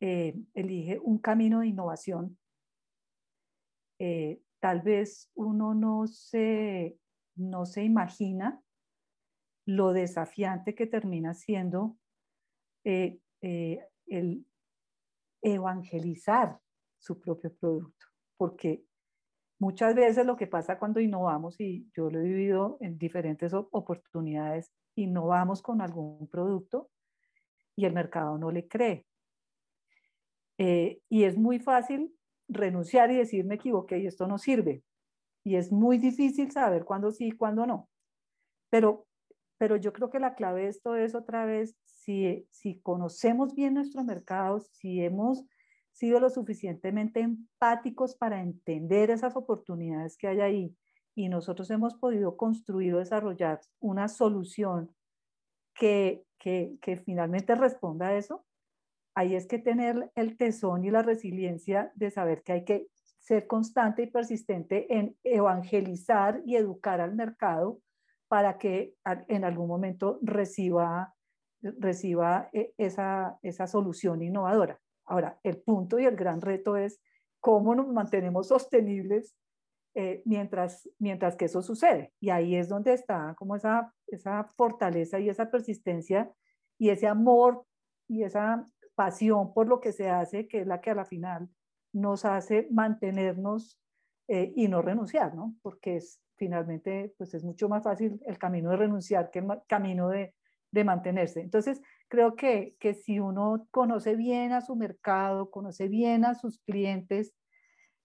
eh, elige un camino de innovación, eh, tal vez uno no se, no se imagina lo desafiante que termina siendo eh, el evangelizar su propio producto, porque muchas veces lo que pasa cuando innovamos, y yo lo he vivido en diferentes oportunidades, innovamos con algún producto y el mercado no le cree. Eh, y es muy fácil renunciar y decir me equivoqué y esto no sirve. Y es muy difícil saber cuándo sí y cuándo no. Pero, pero yo creo que la clave de esto es otra vez si, conocemos bien nuestro mercado, si hemos sido lo suficientemente empáticos para entender esas oportunidades que hay ahí y nosotros hemos podido construir o desarrollar una solución que, que, que finalmente responda a eso, ahí es que tener el tesón y la resiliencia de saber que hay que ser constante y persistente en evangelizar y educar al mercado para que en algún momento reciba reciba eh, esa, esa solución innovadora. Ahora, el punto y el gran reto es cómo nos mantenemos sostenibles eh, mientras, mientras que eso sucede. Y ahí es donde está como esa, esa fortaleza y esa persistencia y ese amor y esa pasión por lo que se hace, que es la que a la final nos hace mantenernos eh, y no renunciar, ¿no? Porque es, finalmente pues es mucho más fácil el camino de renunciar que el camino de, de mantenerse. Entonces, creo que, que si uno conoce bien a su mercado, conoce bien a sus clientes,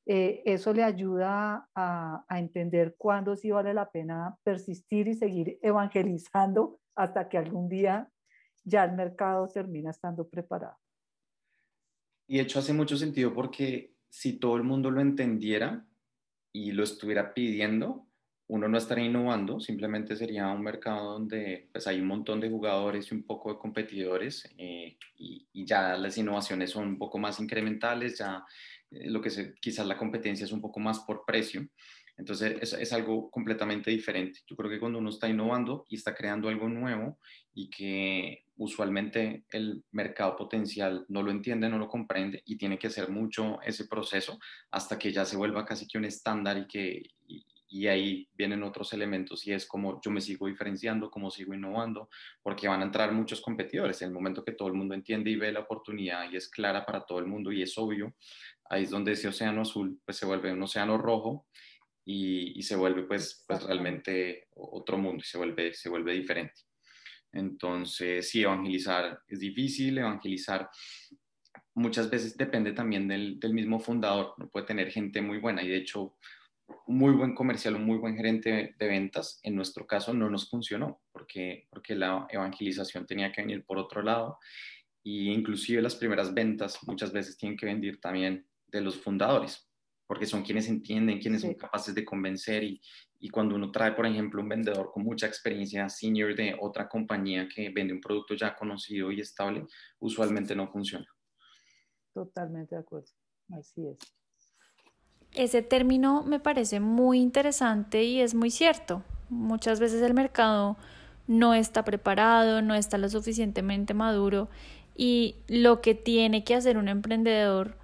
eh, eso le ayuda a, a, entender cuándo sí vale la pena persistir y seguir evangelizando hasta que algún día ya el mercado termina estando preparado. Y de hecho hace mucho sentido porque si todo el mundo lo entendiera y lo estuviera pidiendo, uno no estaría innovando, simplemente sería un mercado donde pues, hay un montón de jugadores y un poco de competidores eh, y, ya las innovaciones son un poco más incrementales, ya eh, lo que se, quizás la competencia es un poco más por precio. Entonces es, es, algo completamente diferente. Yo creo que cuando uno está innovando y está creando algo nuevo y que usualmente el mercado potencial no lo entiende, no lo comprende y tiene que hacer mucho ese proceso hasta que ya se vuelva casi que un estándar y que, y ahí vienen otros elementos y es como yo me sigo diferenciando, como sigo innovando, porque van a entrar muchos competidores. En el momento que todo el mundo entiende y ve la oportunidad y es clara para todo el mundo y es obvio, ahí es donde ese océano azul pues se vuelve un océano rojo y, y se vuelve pues, pues realmente otro mundo y se vuelve, se vuelve diferente. Entonces, sí, evangelizar es difícil, evangelizar muchas veces depende también del, del mismo fundador, no puede tener gente muy buena y de hecho muy buen comercial, un muy buen gerente de ventas, en nuestro caso no nos funcionó porque, porque la evangelización tenía que venir por otro lado y inclusive las primeras ventas muchas veces tienen que venir también de los fundadores porque son quienes entienden, quienes son capaces de convencer y, y cuando uno trae, por ejemplo, un vendedor con mucha experiencia senior de otra compañía que vende un producto ya conocido y estable, usualmente no funciona. Totalmente de acuerdo, así es. Ese término me parece muy interesante y es muy cierto. Muchas veces el mercado no está preparado, no está lo suficientemente maduro y lo que tiene que hacer un emprendedor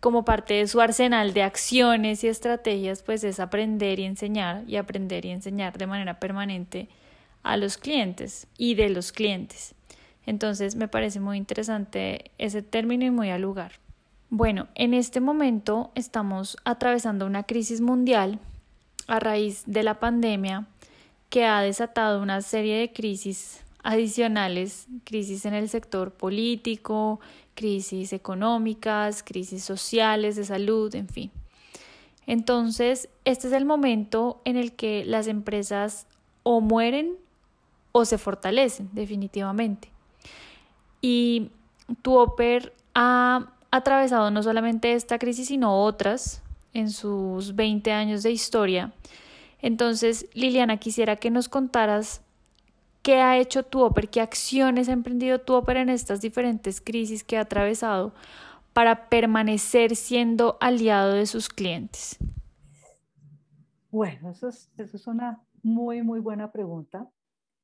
como parte de su arsenal de acciones y estrategias pues es aprender y enseñar y aprender y enseñar de manera permanente a los clientes y de los clientes. Entonces me parece muy interesante ese término y muy al lugar. Bueno, en este momento estamos atravesando una crisis mundial a raíz de la pandemia que ha desatado una serie de crisis adicionales, crisis en el sector político, crisis económicas, crisis sociales, de salud, en fin. Entonces, este es el momento en el que las empresas o mueren o se fortalecen definitivamente. Y Tuoper ha atravesado no solamente esta crisis, sino otras en sus 20 años de historia. Entonces, Liliana, quisiera que nos contaras qué ha hecho Tuoper, qué acciones ha emprendido Tuoper en estas diferentes crisis que ha atravesado para permanecer siendo aliado de sus clientes. Bueno, eso es, eso es una muy, muy buena pregunta.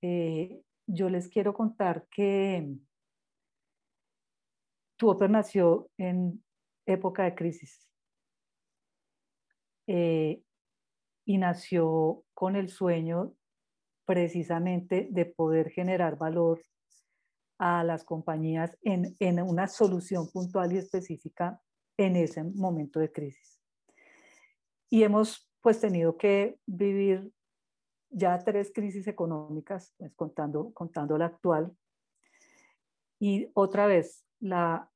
Eh, yo les quiero contar que Tuoper nació en época de crisis eh, y nació con el sueño precisamente de poder generar valor a las compañías en, en una solución puntual y específica en ese momento de crisis. Y hemos pues tenido que vivir ya tres crisis económicas, pues, contando, contando la actual. Y otra vez, la,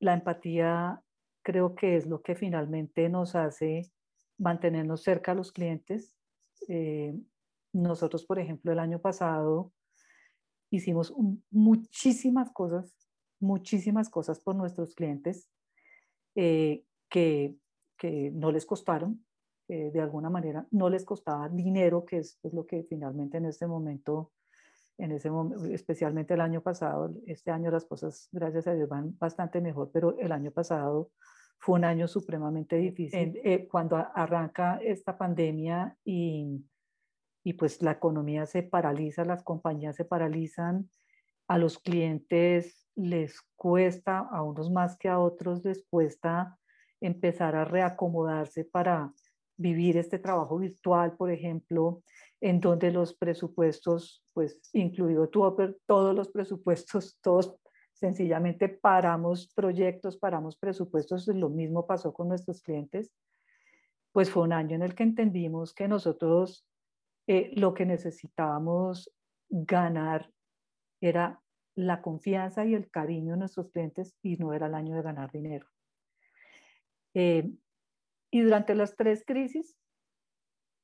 empatía creo que es lo que finalmente nos hace mantenernos cerca a los clientes. Eh, nosotros, por ejemplo, el año pasado hicimos muchísimas cosas, muchísimas cosas por nuestros clientes eh, que, que no les costaron, de alguna manera no les costaba dinero, que es, lo que finalmente en este momento, en ese especialmente el año pasado, este año las cosas, gracias a Dios, van bastante mejor, pero el año pasado fue un año supremamente difícil. Eh, cuando arranca esta pandemia y, y pues la economía se paraliza, las compañías se paralizan, a los clientes les cuesta, a unos más que a otros les cuesta empezar a reacomodarse para vivir este trabajo virtual, por ejemplo, en donde los presupuestos, pues incluido tu todos los presupuestos, todos sencillamente paramos proyectos, paramos presupuestos, lo mismo pasó con nuestros clientes, pues fue un año en el que entendimos que nosotros eh, lo que necesitábamos ganar era la confianza y el cariño de nuestros clientes y no era el año de ganar dinero. Eh, y durante las tres crisis,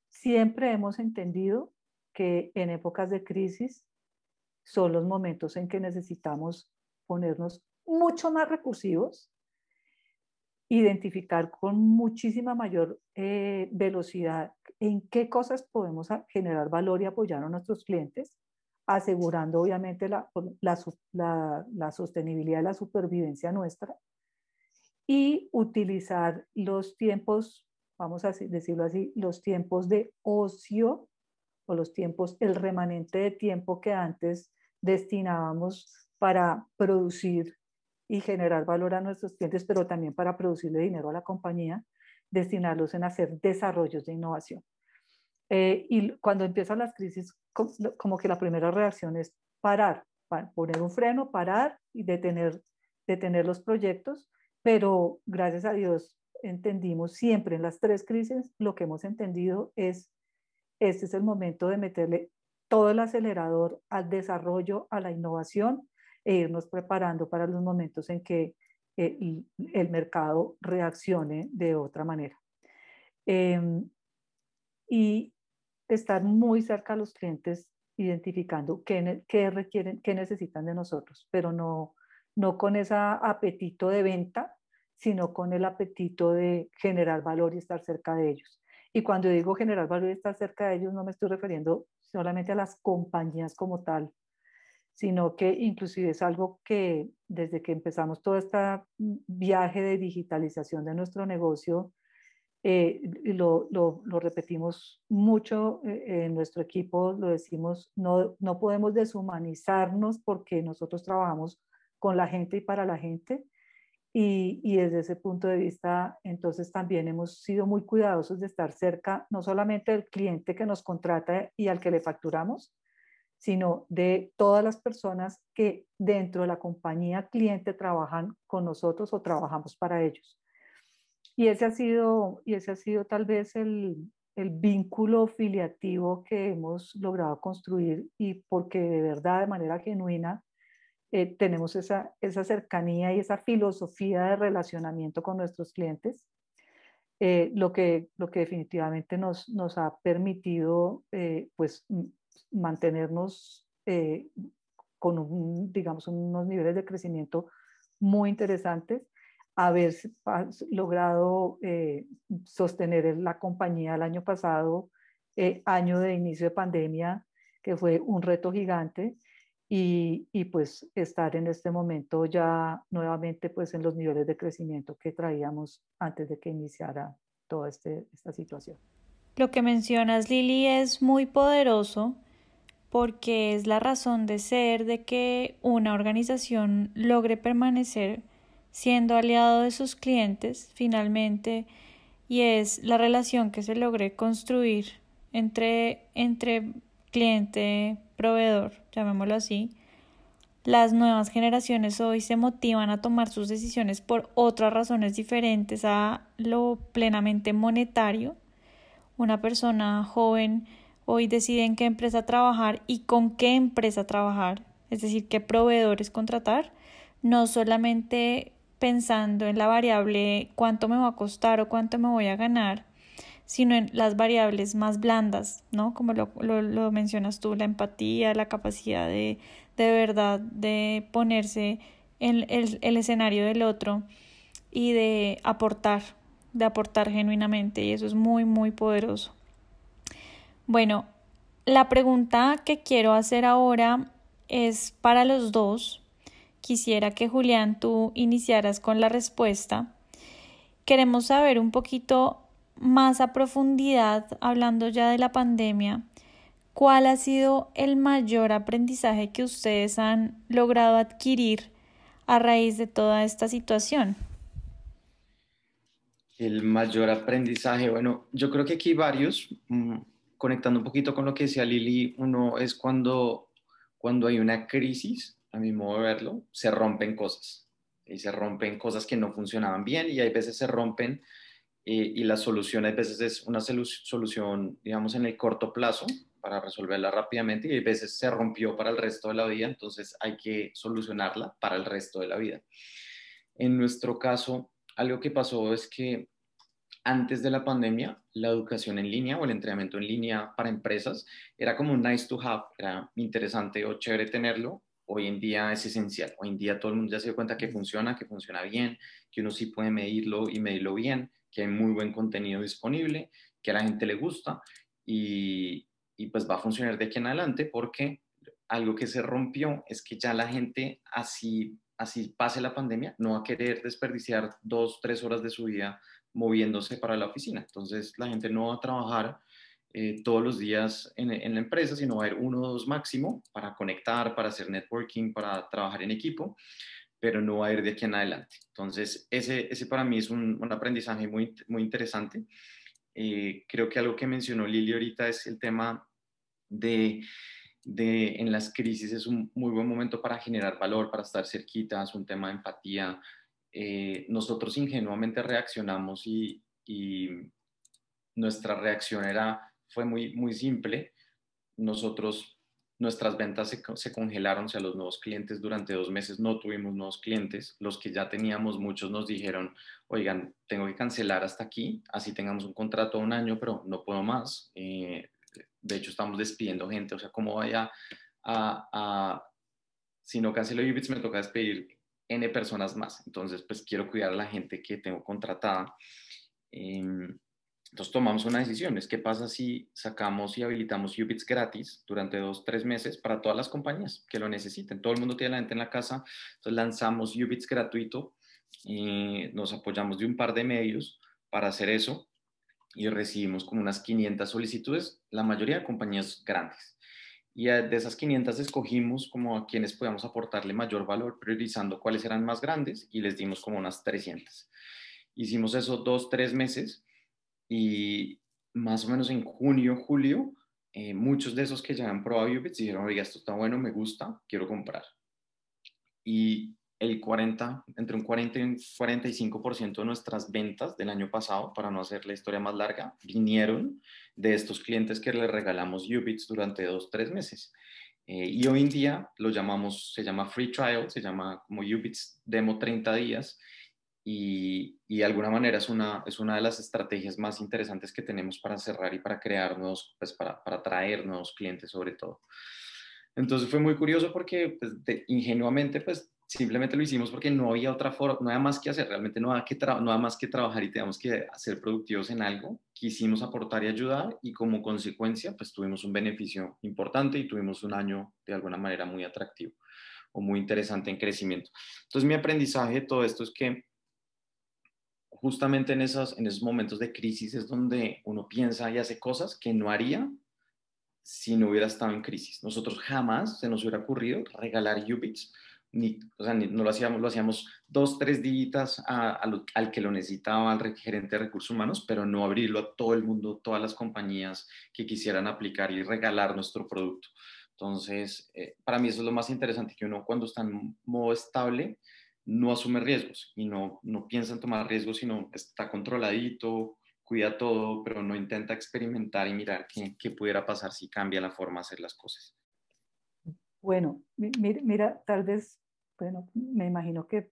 siempre hemos entendido que en épocas de crisis son los momentos en que necesitamos ponernos mucho más recursivos, identificar con muchísima mayor eh, velocidad en qué cosas podemos generar valor y apoyar a nuestros clientes, asegurando obviamente la, la, la sostenibilidad y la supervivencia nuestra y utilizar los tiempos, vamos a decirlo así, los tiempos de ocio o los tiempos, el remanente de tiempo que antes destinábamos para producir y generar valor a nuestros clientes, pero también para producirle dinero a la compañía, destinarlos en hacer desarrollos de innovación. Eh, y cuando empiezan las crisis, como que la primera reacción es parar, poner un freno, parar y detener, detener los proyectos pero gracias a Dios entendimos siempre en las tres crisis, lo que hemos entendido es, este es el momento de meterle todo el acelerador al desarrollo, a la innovación e irnos preparando para los momentos en que eh, el mercado reaccione de otra manera. Em, y estar muy cerca a los clientes identificando qué, qué, requieren, qué necesitan de nosotros, pero no, no con ese apetito de venta, sino con el apetito de generar valor y estar cerca de ellos. Y cuando digo generar valor y estar cerca de ellos, no me estoy refiriendo solamente a las compañías como tal, sino que inclusive es algo que desde que empezamos todo este viaje de digitalización de nuestro negocio, eh, lo, lo, lo, repetimos mucho eh, en nuestro equipo, lo decimos, no, no podemos deshumanizarnos porque nosotros trabajamos con la gente y para la gente, y, desde ese punto de vista, entonces también hemos sido muy cuidadosos de estar cerca, no solamente del cliente que nos contrata y al que le facturamos, sino de todas las personas que dentro de la compañía cliente trabajan con nosotros o trabajamos para ellos. Y ese ha sido, y ese ha sido tal vez el, el vínculo filiativo que hemos logrado construir y porque de verdad, de manera genuina, eh, tenemos esa, esa cercanía y esa filosofía de relacionamiento con nuestros clientes, eh, lo, que, lo que definitivamente nos, nos ha permitido eh, pues, mantenernos con, un, digamos, unos niveles de crecimiento muy interesantes, haber logrado sostener la compañía el año pasado, año de inicio de pandemia, que fue un reto gigante, y, y, pues estar en este momento ya nuevamente pues en los niveles de crecimiento que traíamos antes de que iniciara toda este, esta situación. Lo que mencionas Lili es muy poderoso porque es la razón de ser de que una organización logre permanecer siendo aliado de sus clientes finalmente y es la relación que se logre construir entre, entre cliente, proveedor, llamémoslo así, las nuevas generaciones hoy se motivan a tomar sus decisiones por otras razones diferentes a lo plenamente monetario. Una persona joven hoy decide en qué empresa trabajar y con qué empresa trabajar, es decir, qué proveedores contratar, no solamente pensando en la variable cuánto me va a costar o cuánto me voy a ganar, sino en las variables más blandas, ¿no? Como lo, lo, mencionas tú, la empatía, la capacidad de, de verdad de ponerse en el, el escenario del otro y de aportar, de aportar genuinamente, y eso es muy, muy poderoso. Bueno, la pregunta que quiero hacer ahora es para los dos. Quisiera que Julián tú iniciaras con la respuesta. Queremos saber un poquito más a profundidad, hablando ya de la pandemia, ¿cuál ha sido el mayor aprendizaje que ustedes han logrado adquirir a raíz de toda esta situación? El mayor aprendizaje, bueno, yo creo que aquí varios, mm, conectando un poquito con lo que decía Lili, uno es cuando, cuando hay una crisis, a mi modo de verlo, se rompen cosas y se rompen cosas que no funcionaban bien y hay veces se rompen y, la solución a veces es una solución, digamos, en el corto plazo para resolverla rápidamente y a veces se rompió para el resto de la vida, entonces hay que solucionarla para el resto de la vida. En nuestro caso, algo que pasó es que antes de la pandemia, la educación en línea o el entrenamiento en línea para empresas era como un nice to have, era interesante o chévere tenerlo. Hoy en día es esencial. Hoy en día todo el mundo ya se dio cuenta que funciona, que funciona bien, que uno sí puede medirlo y medirlo bien que hay muy buen contenido disponible, que a la gente le gusta y, y pues va a funcionar de aquí en adelante porque algo que se rompió es que ya la gente así, así pase la pandemia no va a querer desperdiciar dos, tres horas de su vida moviéndose para la oficina. Entonces la gente no va a trabajar eh, todos los días en, en, la empresa, sino va a ir uno o dos máximo para conectar, para hacer networking, para trabajar en equipo pero no va a ir de aquí en adelante. Entonces, ese, ese para mí es un, un aprendizaje muy, muy interesante. Eh, creo que algo que mencionó Lili ahorita es el tema de, de, en las crisis es un muy buen momento para generar valor, para estar cerquita, es un tema de empatía. Eh, nosotros ingenuamente reaccionamos y, y nuestra reacción era, fue muy, muy simple. Nosotros nuestras ventas se, congelaron, o sea, los nuevos clientes durante dos meses no tuvimos nuevos clientes. Los que ya teníamos, muchos nos dijeron, oigan, tengo que cancelar hasta aquí, así tengamos un contrato de un año, pero no puedo más. Eh, de hecho, estamos despidiendo gente, o sea, ¿cómo vaya a, si no cancelo Ubits, me toca despedir N personas más. Entonces, pues quiero cuidar a la gente que tengo contratada. Em, entonces tomamos una decisión, es qué pasa si sacamos y habilitamos Ubits gratis durante dos, tres meses para todas las compañías que lo necesiten. Todo el mundo tiene la gente en la casa, entonces lanzamos Ubits gratuito, y nos apoyamos de un par de medios para hacer eso y recibimos como unas 500 solicitudes, la mayoría de compañías grandes. Y de esas 500 escogimos como a quienes podíamos aportarle mayor valor, priorizando cuáles eran más grandes y les dimos como unas 300. Hicimos eso dos, tres meses y más o menos en junio, julio, eh, muchos de esos que ya han probado Ubits dijeron, oiga, esto está bueno, me gusta, quiero comprar. Y el 40, entre un 40 y un 45% de nuestras ventas del año pasado, para no hacer la historia más larga, vinieron de estos clientes que les regalamos Ubits durante dos, tres meses. Eh, y hoy en día lo llamamos, se llama Free Trial, se llama como Ubits Demo 30 días y, y, de alguna manera es una, es una de las estrategias más interesantes que tenemos para cerrar y para crear nuevos, pues para, para atraer nuevos clientes sobre todo. Entonces fue muy curioso porque pues, ingenuamente pues simplemente lo hicimos porque no había otra forma, no había más que hacer, realmente no había, que no había más que trabajar y teníamos que ser productivos en algo, quisimos aportar y ayudar y como consecuencia pues tuvimos un beneficio importante y tuvimos un año de alguna manera muy atractivo o muy interesante en crecimiento. Entonces mi aprendizaje de todo esto es que justamente en esos, en esos momentos de crisis es donde uno piensa y hace cosas que no haría si no hubiera estado en crisis. Nosotros jamás se nos hubiera ocurrido regalar Ubits ni, o sea, no lo hacíamos, lo hacíamos dos, tres días al que lo necesitaba, al gerente de recursos humanos, pero no abrirlo a todo el mundo, todas las compañías que quisieran aplicar y regalar nuestro producto. Entonces, eh, para mí eso es lo más interesante, que uno cuando está en modo estable no asume riesgos y no, no piensa en tomar riesgos, sino está controladito, cuida todo, pero no intenta experimentar y mirar qué, qué pudiera pasar si cambia la forma de hacer las cosas. Bueno, mira, tal vez bueno, me imagino que,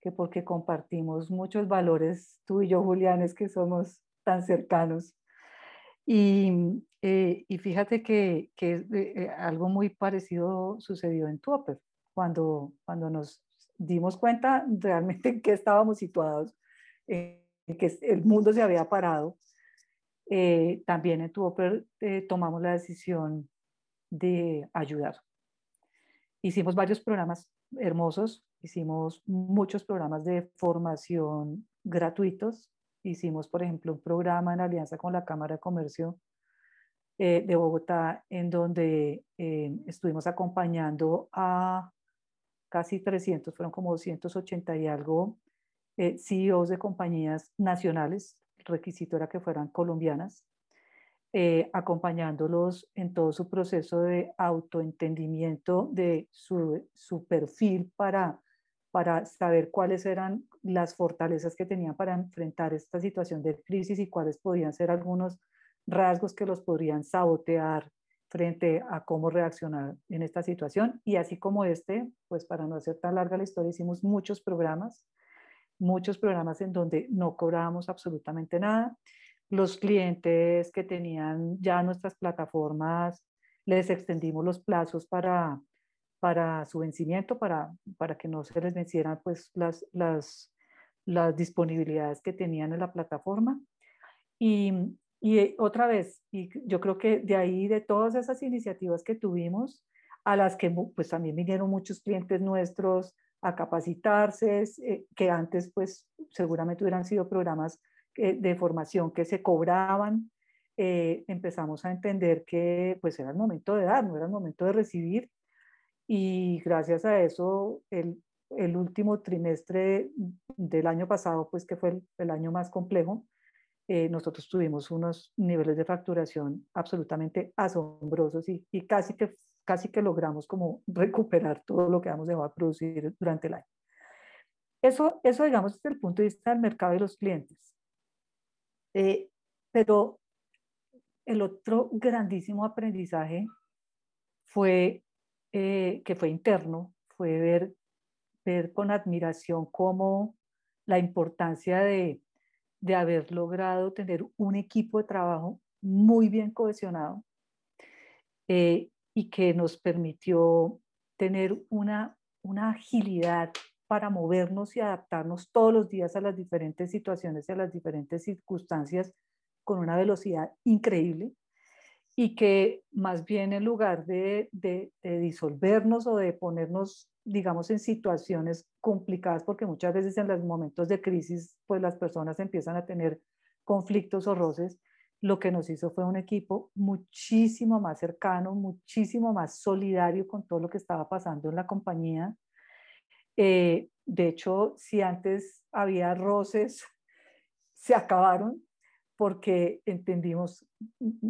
que porque compartimos muchos valores, tú y yo, Julián, es que somos tan cercanos. Y, eh, y fíjate que, que eh, algo muy parecido sucedió en Tupper, cuando, cuando nos dimos cuenta realmente en qué estábamos situados, en que el mundo se había parado. también en Tupper tomamos la decisión de ayudar. Hicimos varios programas hermosos. Hicimos muchos programas de formación gratuitos. Hicimos, por ejemplo, un programa en alianza con la Cámara de Comercio eh, de Bogotá, en donde eh, estuvimos acompañando a casi 300, fueron como 280 y algo eh, CEOs de compañías nacionales. El requisito era que fueran colombianas eh, acompañándolos en todo su proceso de autoentendimiento de su, su perfil para, para saber cuáles eran las fortalezas que tenían para enfrentar esta situación de crisis y cuáles podían ser algunos rasgos que los podrían sabotear frente a cómo reaccionar en esta situación. Y así como este, pues para no hacer tan larga la historia, hicimos muchos programas, muchos programas en donde no cobrábamos absolutamente nada los clientes que tenían ya nuestras plataformas, les extendimos los plazos para, para su vencimiento, para, para que no se les vencieran pues, las, las, las disponibilidades que tenían en la plataforma. Y, y otra vez, y yo creo que de ahí, de todas esas iniciativas que tuvimos, a las que pues también vinieron muchos clientes nuestros a capacitarse, eh, que antes pues seguramente hubieran sido programas de formación que se cobraban, eh, empezamos a entender que pues era el momento de dar, no era el momento de recibir. Y gracias a eso, el, el último trimestre del año pasado, pues que fue el año más complejo, eh, nosotros tuvimos unos niveles de facturación absolutamente asombrosos y, y, casi, que, casi que logramos como recuperar todo lo que habíamos dejado de producir durante el año. Eso, eso digamos, desde el punto de vista del mercado y los clientes. Eh, pero el otro grandísimo aprendizaje fue, eh, que fue interno, fue ver, ver con admiración cómo la importancia de, de haber logrado tener un equipo de trabajo muy bien cohesionado eh, y que nos permitió tener una, una agilidad para movernos y adaptarnos todos los días a las diferentes situaciones y a las diferentes circunstancias con una velocidad increíble y que más bien en lugar de, disolvernos o de ponernos, digamos, en situaciones complicadas, porque muchas veces en los momentos de crisis, pues las personas empiezan a tener conflictos o roces, lo que nos hizo fue un equipo muchísimo más cercano, muchísimo más solidario con todo lo que estaba pasando en la compañía, eh, de hecho, si antes había roces, se acabaron, porque entendimos,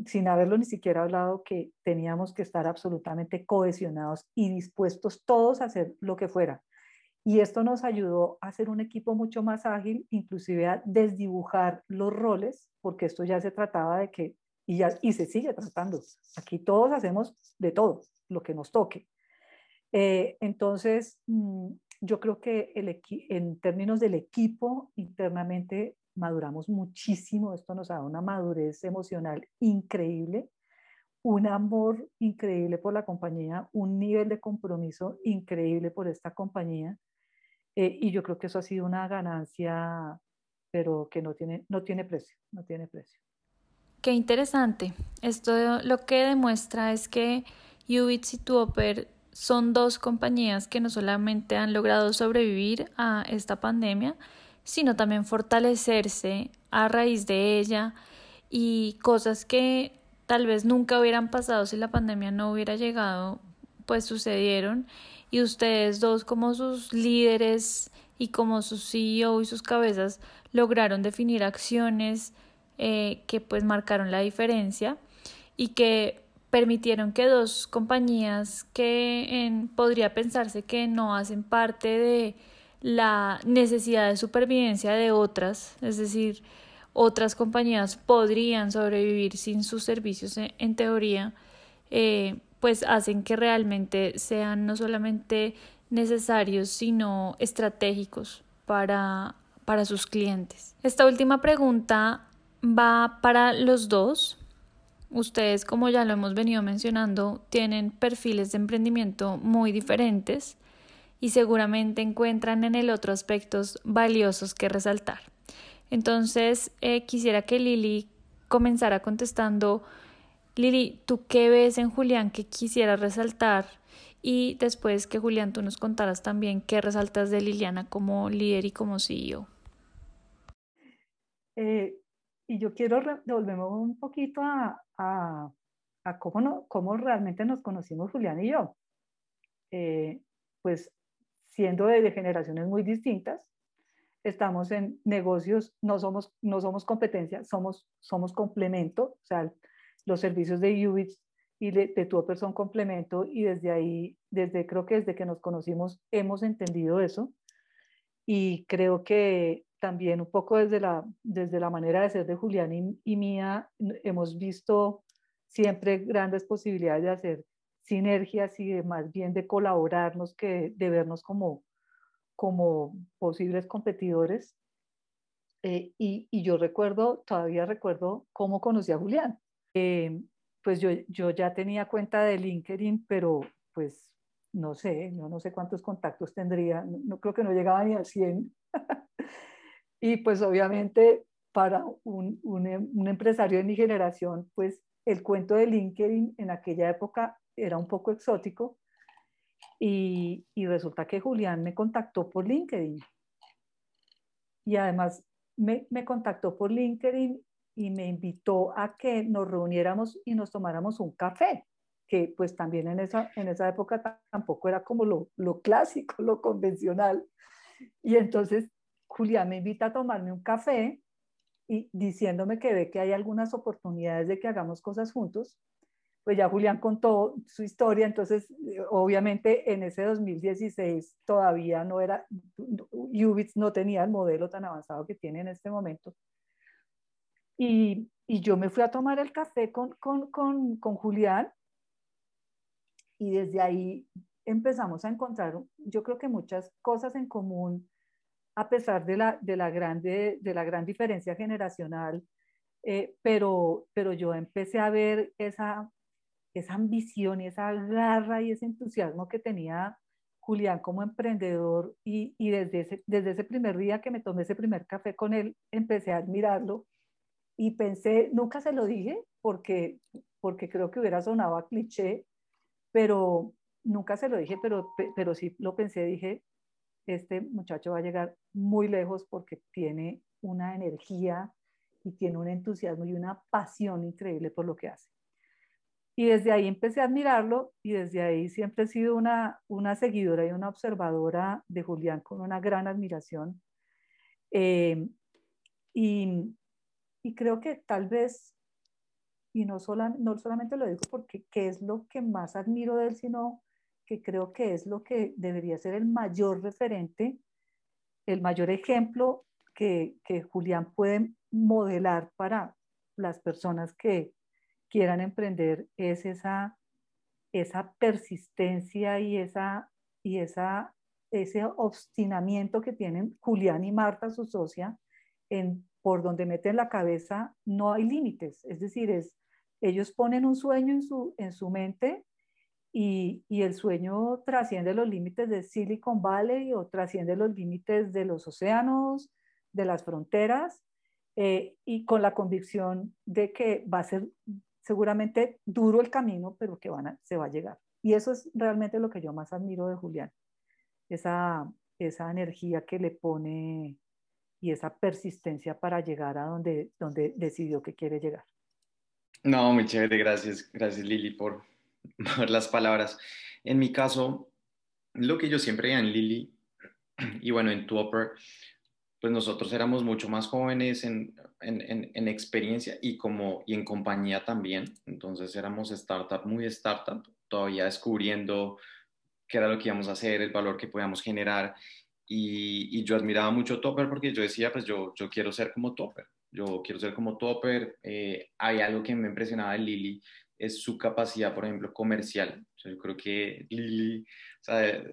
sin haberlo ni siquiera hablado, que teníamos que estar absolutamente cohesionados y dispuestos todos a hacer lo que fuera. Y esto nos ayudó a hacer un equipo mucho más ágil, inclusive a desdibujar los roles, porque esto ya se trataba de que, y, ya, y se sigue tratando, aquí todos hacemos de todo, lo que nos toque. Eh, entonces, mm, yo creo que el en términos del equipo, internamente maduramos muchísimo, esto nos da una madurez emocional increíble, un amor increíble por la compañía, un nivel de compromiso increíble por esta compañía. Eh, y yo creo que eso ha sido una ganancia, pero que no tiene, no tiene precio, no tiene precio. Qué interesante. Esto lo que demuestra es que Ubits y Tuoper son dos compañías que no solamente han logrado sobrevivir a esta pandemia, sino también fortalecerse a raíz de ella y cosas que tal vez nunca hubieran pasado si la pandemia no hubiera llegado, pues sucedieron. Y ustedes dos como sus líderes y como sus CEO y sus cabezas lograron definir acciones eh, que pues marcaron la diferencia y que permitieron que dos compañías que en, podría pensarse que no hacen parte de la necesidad de supervivencia de otras, es decir, otras compañías podrían sobrevivir sin sus servicios en, teoría, eh, pues hacen que realmente sean no solamente necesarios, sino estratégicos para, para sus clientes. Esta última pregunta va para los dos. Ustedes, como ya lo hemos venido mencionando, tienen perfiles de emprendimiento muy diferentes y seguramente encuentran en el otro aspectos valiosos que resaltar. Entonces, eh, quisiera que Lili comenzara contestando, Lili, ¿tú qué ves en Julián que quisiera resaltar? Y después que Julián tú nos contaras también qué resaltas de Liliana como líder y como CEO. Eh, y yo quiero devolverme un poquito a, a, cómo, cómo realmente nos conocimos Julián y yo. Eh, pues siendo de, generaciones muy distintas, estamos en negocios, no somos, no somos competencia, somos, somos complemento, o sea, los servicios de Ubits y de, de son complemento y desde ahí, desde creo que desde que nos conocimos hemos entendido eso. Y creo que también un poco desde la, desde la manera de ser de Julián y, y mía hemos visto siempre grandes posibilidades de hacer sinergias y más bien de colaborarnos que de vernos como, como posibles competidores. Eh, y, yo recuerdo, todavía recuerdo cómo conocí a Julián. Eh, pues yo, yo ya tenía cuenta de LinkedIn, pero pues no sé, yo no sé cuántos contactos tendría, no, creo que no llegaba ni al 100. y pues obviamente para un, un, un empresario de mi generación, pues el cuento de LinkedIn en aquella época era un poco exótico y, resulta que Julián me contactó por LinkedIn. Y además me, me, contactó por LinkedIn y me invitó a que nos reuniéramos y nos tomáramos un café, que pues también en esa, en esa época tampoco era como lo, lo clásico, lo convencional. Y entonces Julián me invita a tomarme un café y diciéndome que ve que hay algunas oportunidades de que hagamos cosas juntos pues ya Julián contó su historia, entonces eh, obviamente en ese 2016 todavía no era, Ubits no tenía el modelo tan avanzado que tiene en este momento. Y, y yo me fui a tomar el café con, con, con, con Julián y desde ahí empezamos a encontrar, yo creo que muchas cosas en común, a pesar de la, de la, grande, de la gran diferencia generacional, eh, pero, pero yo empecé a ver esa, esa ambición y esa garra y ese entusiasmo que tenía Julián como emprendedor y, y desde, ese, desde ese primer día que me tomé ese primer café con él, empecé a admirarlo y pensé, nunca se lo dije porque, porque creo que hubiera sonado a cliché, pero nunca se lo dije, pero, pero sí lo pensé, dije, este muchacho va a llegar muy lejos porque tiene una energía y tiene un entusiasmo y una pasión increíble por lo que hace. Y desde ahí empecé a admirarlo y desde ahí siempre he sido una, una seguidora y una observadora de Julián con una gran admiración. Eh, y, y creo que tal vez, y no, sola, no solamente lo digo porque que es lo que más admiro de él, sino que creo que es lo que debería ser el mayor referente, el mayor ejemplo que, que Julián puede modelar para las personas que quieran emprender, es esa, esa persistencia y, esa, y esa, ese obstinamiento que tienen Julián y Marta, su socia, en por donde meten la cabeza no hay límites. Es decir, es, ellos ponen un sueño en su, en su mente y, y, el sueño trasciende los límites de Silicon Valley o trasciende los límites de los océanos, de las fronteras, eh, y con la convicción de que va a ser seguramente duro el camino, pero que van a, se va a llegar. Y eso es realmente lo que yo más admiro de Julián, esa, esa energía que le pone y esa persistencia para llegar a donde, donde decidió que quiere llegar. No, muy chévere, gracias, gracias Lili por, por las palabras. En mi caso, lo que yo siempre veía en Lili y bueno, en Tupper, pues nosotros éramos mucho más jóvenes en, en, en, experiencia y, como, y en compañía también. Entonces éramos startup, muy startup, todavía descubriendo qué era lo que íbamos a hacer, el valor que podíamos generar. Y, yo admiraba mucho Topper porque yo decía, pues yo, yo quiero ser como Topper, yo quiero ser como Topper. Eh, hay algo que me impresionaba de Lili, es su capacidad, por ejemplo, comercial. yo creo que Lili, o sea,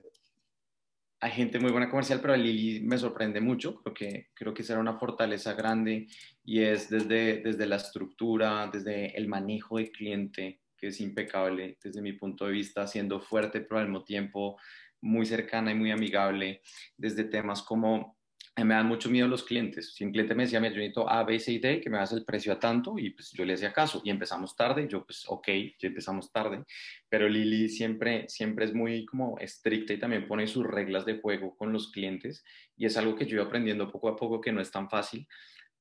hay gente muy buena comercial, pero Lili me sorprende mucho. Creo que, creo que será una fortaleza grande y es desde, desde la estructura, desde el manejo del cliente, que es impecable desde mi punto de vista, siendo fuerte, pero al mismo tiempo muy cercana y muy amigable, desde temas como me dan mucho miedo los clientes. Si un cliente me decía, mira, yo necesito A, B, C y D, que me das el precio a tanto, y pues yo le hacía caso. Y empezamos tarde, yo pues, ok, ya empezamos tarde. Pero Lili siempre, siempre es muy como estricta y también pone sus reglas de juego con los clientes. Y es algo que yo iba aprendiendo poco a poco, que no es tan fácil.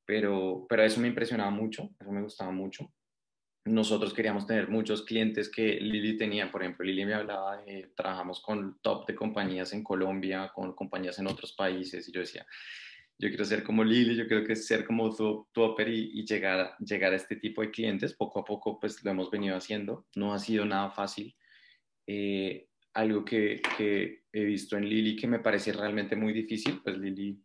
Pero, pero eso me impresionaba mucho, eso me gustaba mucho nosotros queríamos tener muchos clientes que Lili tenía. Por ejemplo, Lili me hablaba de, trabajamos con top de compañías en Colombia, con compañías en otros países, y yo decía, yo quiero ser como Lili, yo quiero que ser como tu, Topper y, y, llegar, llegar a este tipo de clientes. Poco a poco, pues lo hemos venido haciendo. No ha sido nada fácil. Eh, algo que, que, he visto en Lili que me parece realmente muy difícil, pues Lili,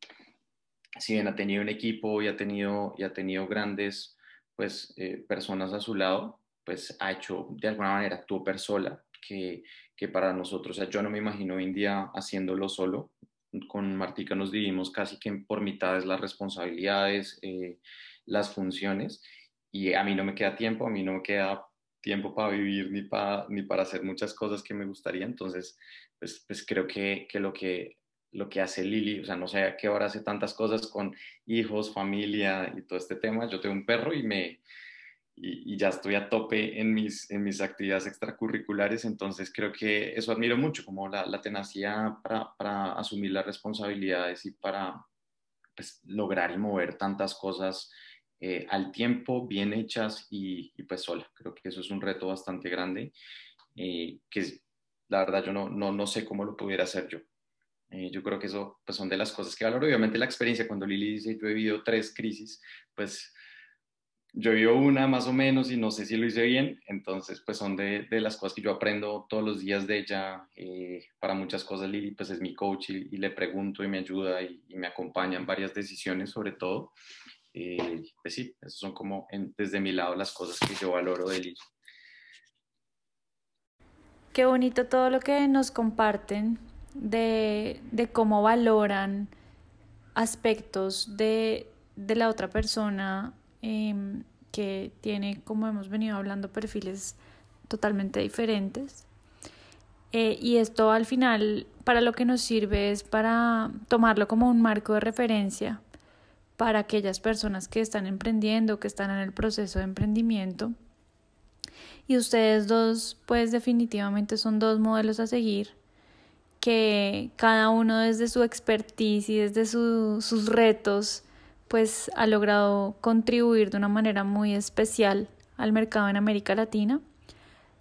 si bien ha tenido un equipo y ha tenido, y ha tenido grandes pues eh, personas a su lado, pues ha hecho de alguna manera tu sola, que, que para nosotros, o sea, yo no me imagino hoy en día haciéndolo solo. Con Martica nos dividimos casi que por mitades las responsabilidades, eh, las funciones, y a mí no me queda tiempo, a mí no me queda tiempo para vivir ni para, ni para hacer muchas cosas que me gustaría. Entonces, pues, pues creo que, que lo que lo que hace Lili, o sea, no sé a qué hora hace tantas cosas con hijos, familia y todo este tema. Yo tengo un perro y me y, ya estoy a tope en mis, en mis actividades extracurriculares, entonces creo que eso admiro mucho, como la, la tenacidad para, para, asumir las responsabilidades y para pues, lograr y mover tantas cosas eh, al tiempo, bien hechas y, y, pues sola. Creo que eso es un reto bastante grande, eh, que la verdad yo no, no, no sé cómo lo pudiera hacer yo. Eh, yo creo que eso pues, son de las cosas que valoro. Obviamente la experiencia, cuando Lili dice, yo he vivido tres crisis, pues yo vivo una más o menos y no sé si lo hice bien, entonces pues son de, de las cosas que yo aprendo todos los días de ella. Eh, para muchas cosas Lili pues es mi coach y, le pregunto y me ayuda y, me acompaña en varias decisiones sobre todo. Eh, pues sí, esas son como desde mi lado las cosas que yo valoro de Lili. Qué bonito todo lo que nos comparten de, de cómo valoran aspectos de, de la otra persona em, que tiene, como hemos venido hablando, perfiles totalmente diferentes. Eh, y esto al final para lo que nos sirve es para tomarlo como un marco de referencia para aquellas personas que están emprendiendo, que están en el proceso de emprendimiento. Y ustedes dos, pues definitivamente son dos modelos a seguir que cada uno desde su expertise y desde sus retos pues ha logrado contribuir de una manera muy especial al mercado en América Latina.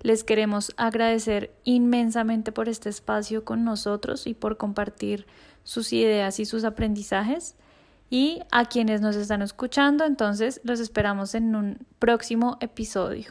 Les queremos agradecer inmensamente por este espacio con nosotros y por compartir sus ideas y sus aprendizajes. Y a quienes nos están escuchando, entonces los esperamos en un próximo episodio.